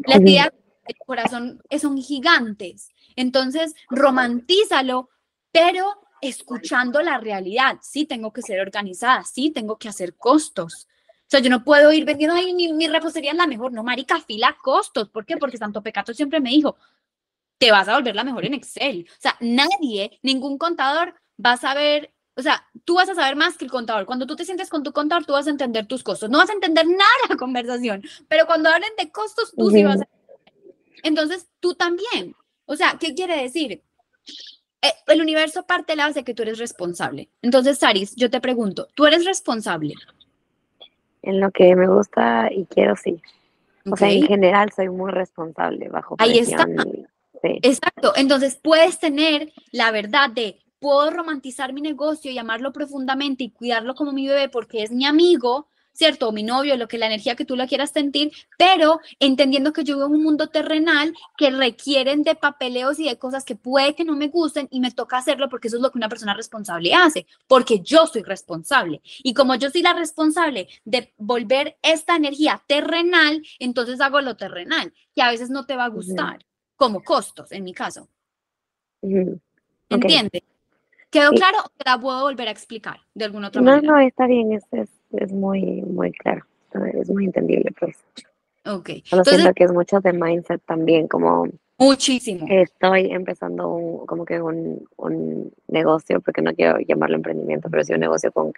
Las ideas del corazón son gigantes. Entonces, romantízalo, pero escuchando la realidad. Sí, tengo que ser organizada, sí, tengo que hacer costos. O sea, yo no puedo ir vendiendo, ay, mi, mi repostería es la mejor. No, marica, fila costos. ¿Por qué? Porque Santo Pecato siempre me dijo, te vas a volver la mejor en Excel. O sea, nadie, ningún contador va a saber, o sea, tú vas a saber más que el contador. Cuando tú te sientes con tu contador, tú vas a entender tus costos. No vas a entender nada la conversación, pero cuando hablen de costos, tú sí vas a... Entonces, tú también. O sea, ¿qué quiere decir? Eh, el universo parte de la base de que tú eres responsable. Entonces, Saris, yo te pregunto, ¿tú eres responsable? En lo que me gusta y quiero, sí. O sea, en general soy muy responsable bajo Ahí está. presión. y- Sí. Exacto. Entonces puedes tener la verdad de puedo romantizar mi negocio y amarlo profundamente y cuidarlo como mi bebé porque es mi amigo, ¿cierto? O mi novio, lo que la energía que tú la quieras sentir, pero entendiendo que yo vivo en un mundo terrenal que requieren de papeleos y de cosas que puede que no me gusten y me toca hacerlo porque eso es lo que una persona responsable hace, porque yo soy responsable. Y como yo soy la responsable de volver esta energía terrenal, entonces hago lo terrenal, que a veces no te va a gustar, como costos, en mi caso. ¿Entiendes? ¿Quedó claro o te la puedo volver a explicar de alguna otra manera? No, no, está bien, es, es, es muy, muy claro, es muy entendible, pues. Ok. Solo Entonces, siento que es mucho de mindset también, como muchísimo. estoy empezando un, como que un, un negocio, porque no quiero llamarlo emprendimiento, pero sí un negocio con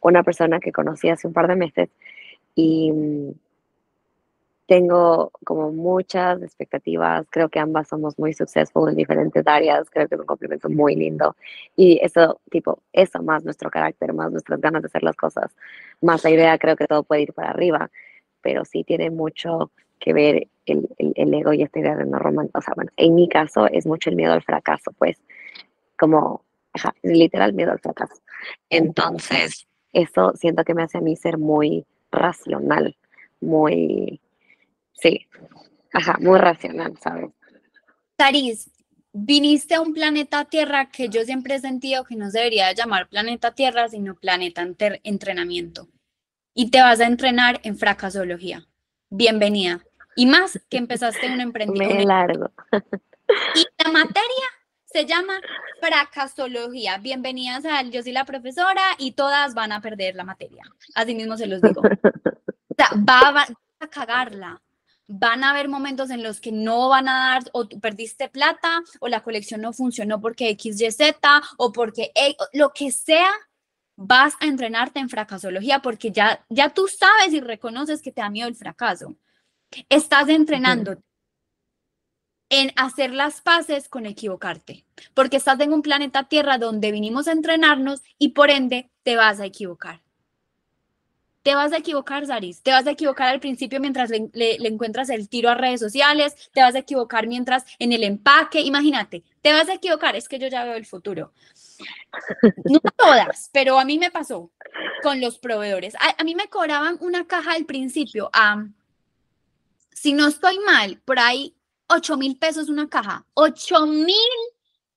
una persona que conocí hace un par de meses y tengo como muchas expectativas, creo que ambas somos muy successful en diferentes áreas, creo que es un complemento muy lindo y eso, tipo, eso más nuestro carácter, más nuestras ganas de hacer las cosas, más la idea, creo que todo puede ir para arriba, pero sí tiene mucho que ver el, el, el ego y esta idea de no romantizar, o sea, bueno, en mi caso es mucho el miedo al fracaso, pues, como, literal miedo al fracaso. Entonces, eso siento que me hace a mí ser muy racional, muy, sí, ajá, muy racional, ¿sabes? Taris, viniste a un planeta Tierra que yo siempre he sentido que no se debería llamar planeta Tierra, sino planeta entrenamiento. Y te vas a entrenar en fracasología. Bienvenida. Y más que empezaste un Me emprendimiento. largo. Y la materia se llama fracasología. Bienvenidas al Yo soy la profesora y todas van a perder la materia. Así mismo se los digo. O sea, va, va a cagarla. Van a haber momentos en los que no van a dar, o tú perdiste plata, o la colección no funcionó porque X, Y, Z, o porque E, lo que sea, vas a entrenarte en fracasología porque ya, ya tú sabes y reconoces que te da miedo el fracaso. Estás entrenando en hacer las paces con equivocarte, porque estás en un planeta Tierra donde vinimos a entrenarnos y por ende te vas a equivocar. Te vas a equivocar, Saris. Te vas a equivocar al principio mientras le, le- le encuentras el tiro a redes sociales. Te vas a equivocar mientras en el empaque. Imagínate, te vas a equivocar. Es que yo ya veo el futuro. No <laughs> todas, pero a mí me pasó con los proveedores. A, a mí me cobraban una caja al principio. a, si no estoy mal, por ahí 8 mil pesos una caja. 8 mil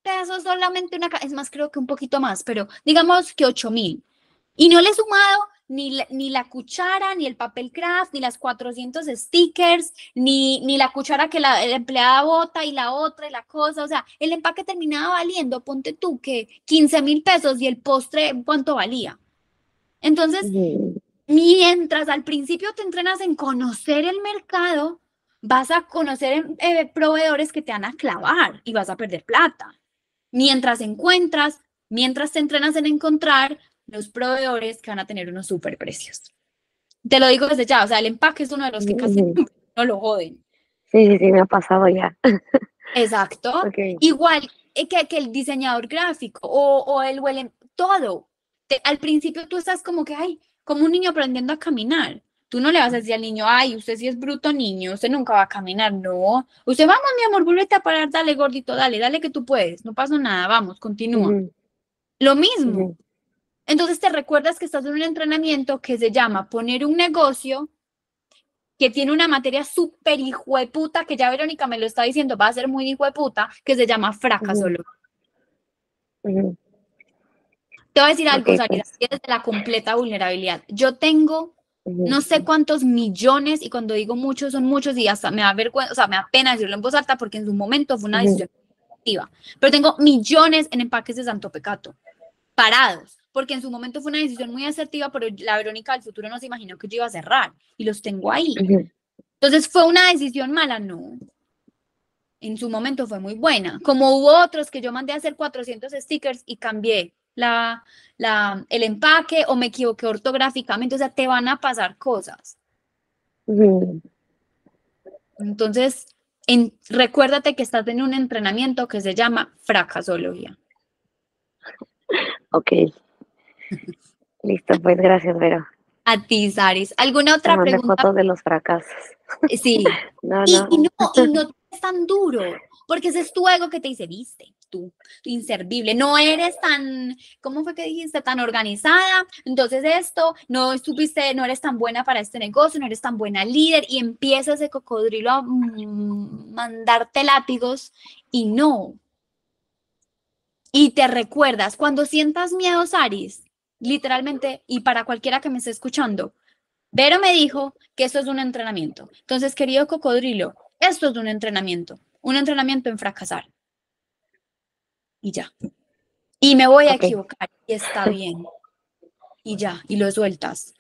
pesos solamente una caja. Es más, creo que un poquito más, pero digamos que 8 mil. Y no le he sumado ni la, ni la cuchara, ni el papel craft, ni las 400 stickers, ni, ni la cuchara que la, la empleada bota y la otra y la cosa. O sea, el empaque terminaba valiendo, ponte tú, que 15 mil pesos y el postre, ¿cuánto valía? Entonces. Mientras al principio te entrenas en conocer el mercado, vas a conocer eh, proveedores que te van a clavar y vas a perder plata. Mientras encuentras, mientras te entrenas en encontrar los proveedores que van a tener unos super precios. Te lo digo desde ya, o sea, el empaque es uno de los que casi no lo joden. Sí, sí, sí, me ha pasado ya. <laughs> Exacto. Igual eh, que, que el diseñador gráfico o, o el, o el- todo. Te- al principio tú estás como que, ay, como un niño aprendiendo a caminar. Tú no le vas a decir al niño, ay, usted sí es bruto niño, usted nunca va a caminar. No. Usted, vamos, mi amor, vuélvete a parar, dale, gordito, dale, dale que tú puedes. No pasa nada, vamos, continúa. Lo mismo. Entonces te recuerdas que estás en un entrenamiento que se llama poner un negocio que tiene una materia súper hijueputa, que ya Verónica me lo está diciendo, va a ser muy hijueputa, que se llama. Ujú. Te voy a decir algo, Ok, Sarita, pues. de la completa vulnerabilidad. Yo tengo no sé cuántos millones, y cuando digo muchos, son muchos, y hasta me da vergüenza, o sea, me da pena decirlo en voz alta porque en su momento fue una decisión activa. Pero tengo millones en empaques de Santo Pecato, parados, porque en su momento fue una decisión muy asertiva, pero la Verónica del futuro no se imaginó que yo iba a cerrar, y los tengo ahí. Entonces, ¿fue una decisión mala? No. En su momento fue muy buena. Como hubo otros que yo mandé a hacer 400 stickers y cambié la, la, el empaque o me equivoqué ortográficamente. O sea, te van a pasar cosas. Entonces, en- recuérdate que estás en un entrenamiento que se llama fracasología. Ok. Listo, pues gracias, Vero. A ti, Saris. ¿Alguna otra mandé pregunta? fotos de los fracasos. Sí. <laughs> No, Y, no. y no, y no <laughs> es tan duro, porque ese es tu ego que te dice, viste, tú, inservible, no eres tan, ¿cómo fue que dijiste? Tan organizada, entonces esto, no supiste, no eres tan buena para este negocio, no eres tan buena líder y empieza ese cocodrilo a mm, mandarte látigos y no. Y te recuerdas, cuando sientas miedo, Saris, literalmente, y para cualquiera que me esté escuchando, Vero me dijo que esto es un entrenamiento. Entonces, querido cocodrilo, esto es un entrenamiento, un entrenamiento en fracasar. Y ya. Y me voy a equivocar y está bien. Y ya, y lo sueltas.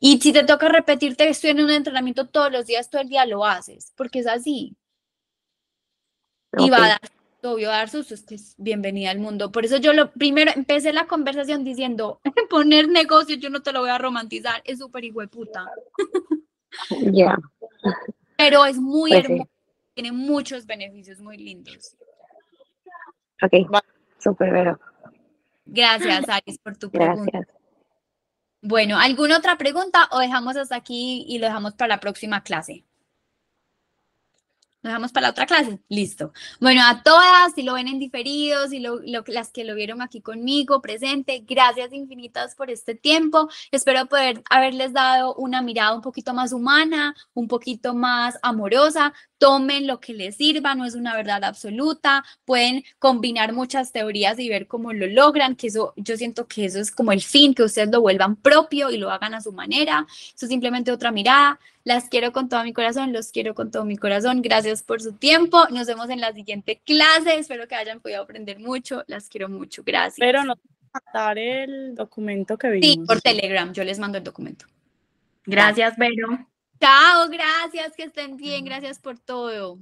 Y si te toca repetirte que estoy en un entrenamiento todos los días, todo el día lo haces, porque es así. Y va a dar, obvio, dar sus es bienvenida al mundo. Por eso yo lo primero empecé la conversación diciendo, <laughs> poner negocio, yo no te lo voy a romantizar, es súper hijo de puta. <laughs> Ya. Pero es muy pues hermoso, tiene muchos beneficios muy lindos. Ok, súper vero. Gracias, Alice, por tu pregunta. Bueno, ¿alguna otra pregunta o dejamos hasta aquí y lo dejamos para la próxima clase? Nos dejamos para la otra clase. Listo. Bueno, a todas, si lo ven en diferidos, si lo, las que lo vieron aquí conmigo presente, gracias infinitas por este tiempo. Espero poder haberles dado una mirada un poquito más humana, un poquito más amorosa. Tomen lo que les sirva, no es una verdad absoluta. Pueden combinar muchas teorías y ver cómo lo logran, que eso, yo siento que eso es como el fin, que ustedes lo vuelvan propio y lo hagan a su manera. Eso es simplemente otra mirada. Las quiero con todo mi corazón, los quiero con todo mi corazón. Gracias por su tiempo. Nos vemos en la siguiente clase. Espero que hayan podido aprender mucho. Las quiero mucho. Gracias. Pero no mandar el documento que vimos. Sí, por Telegram. Yo les mando el documento. Gracias, Vero. Chao, gracias. Que estén bien. Gracias por todo.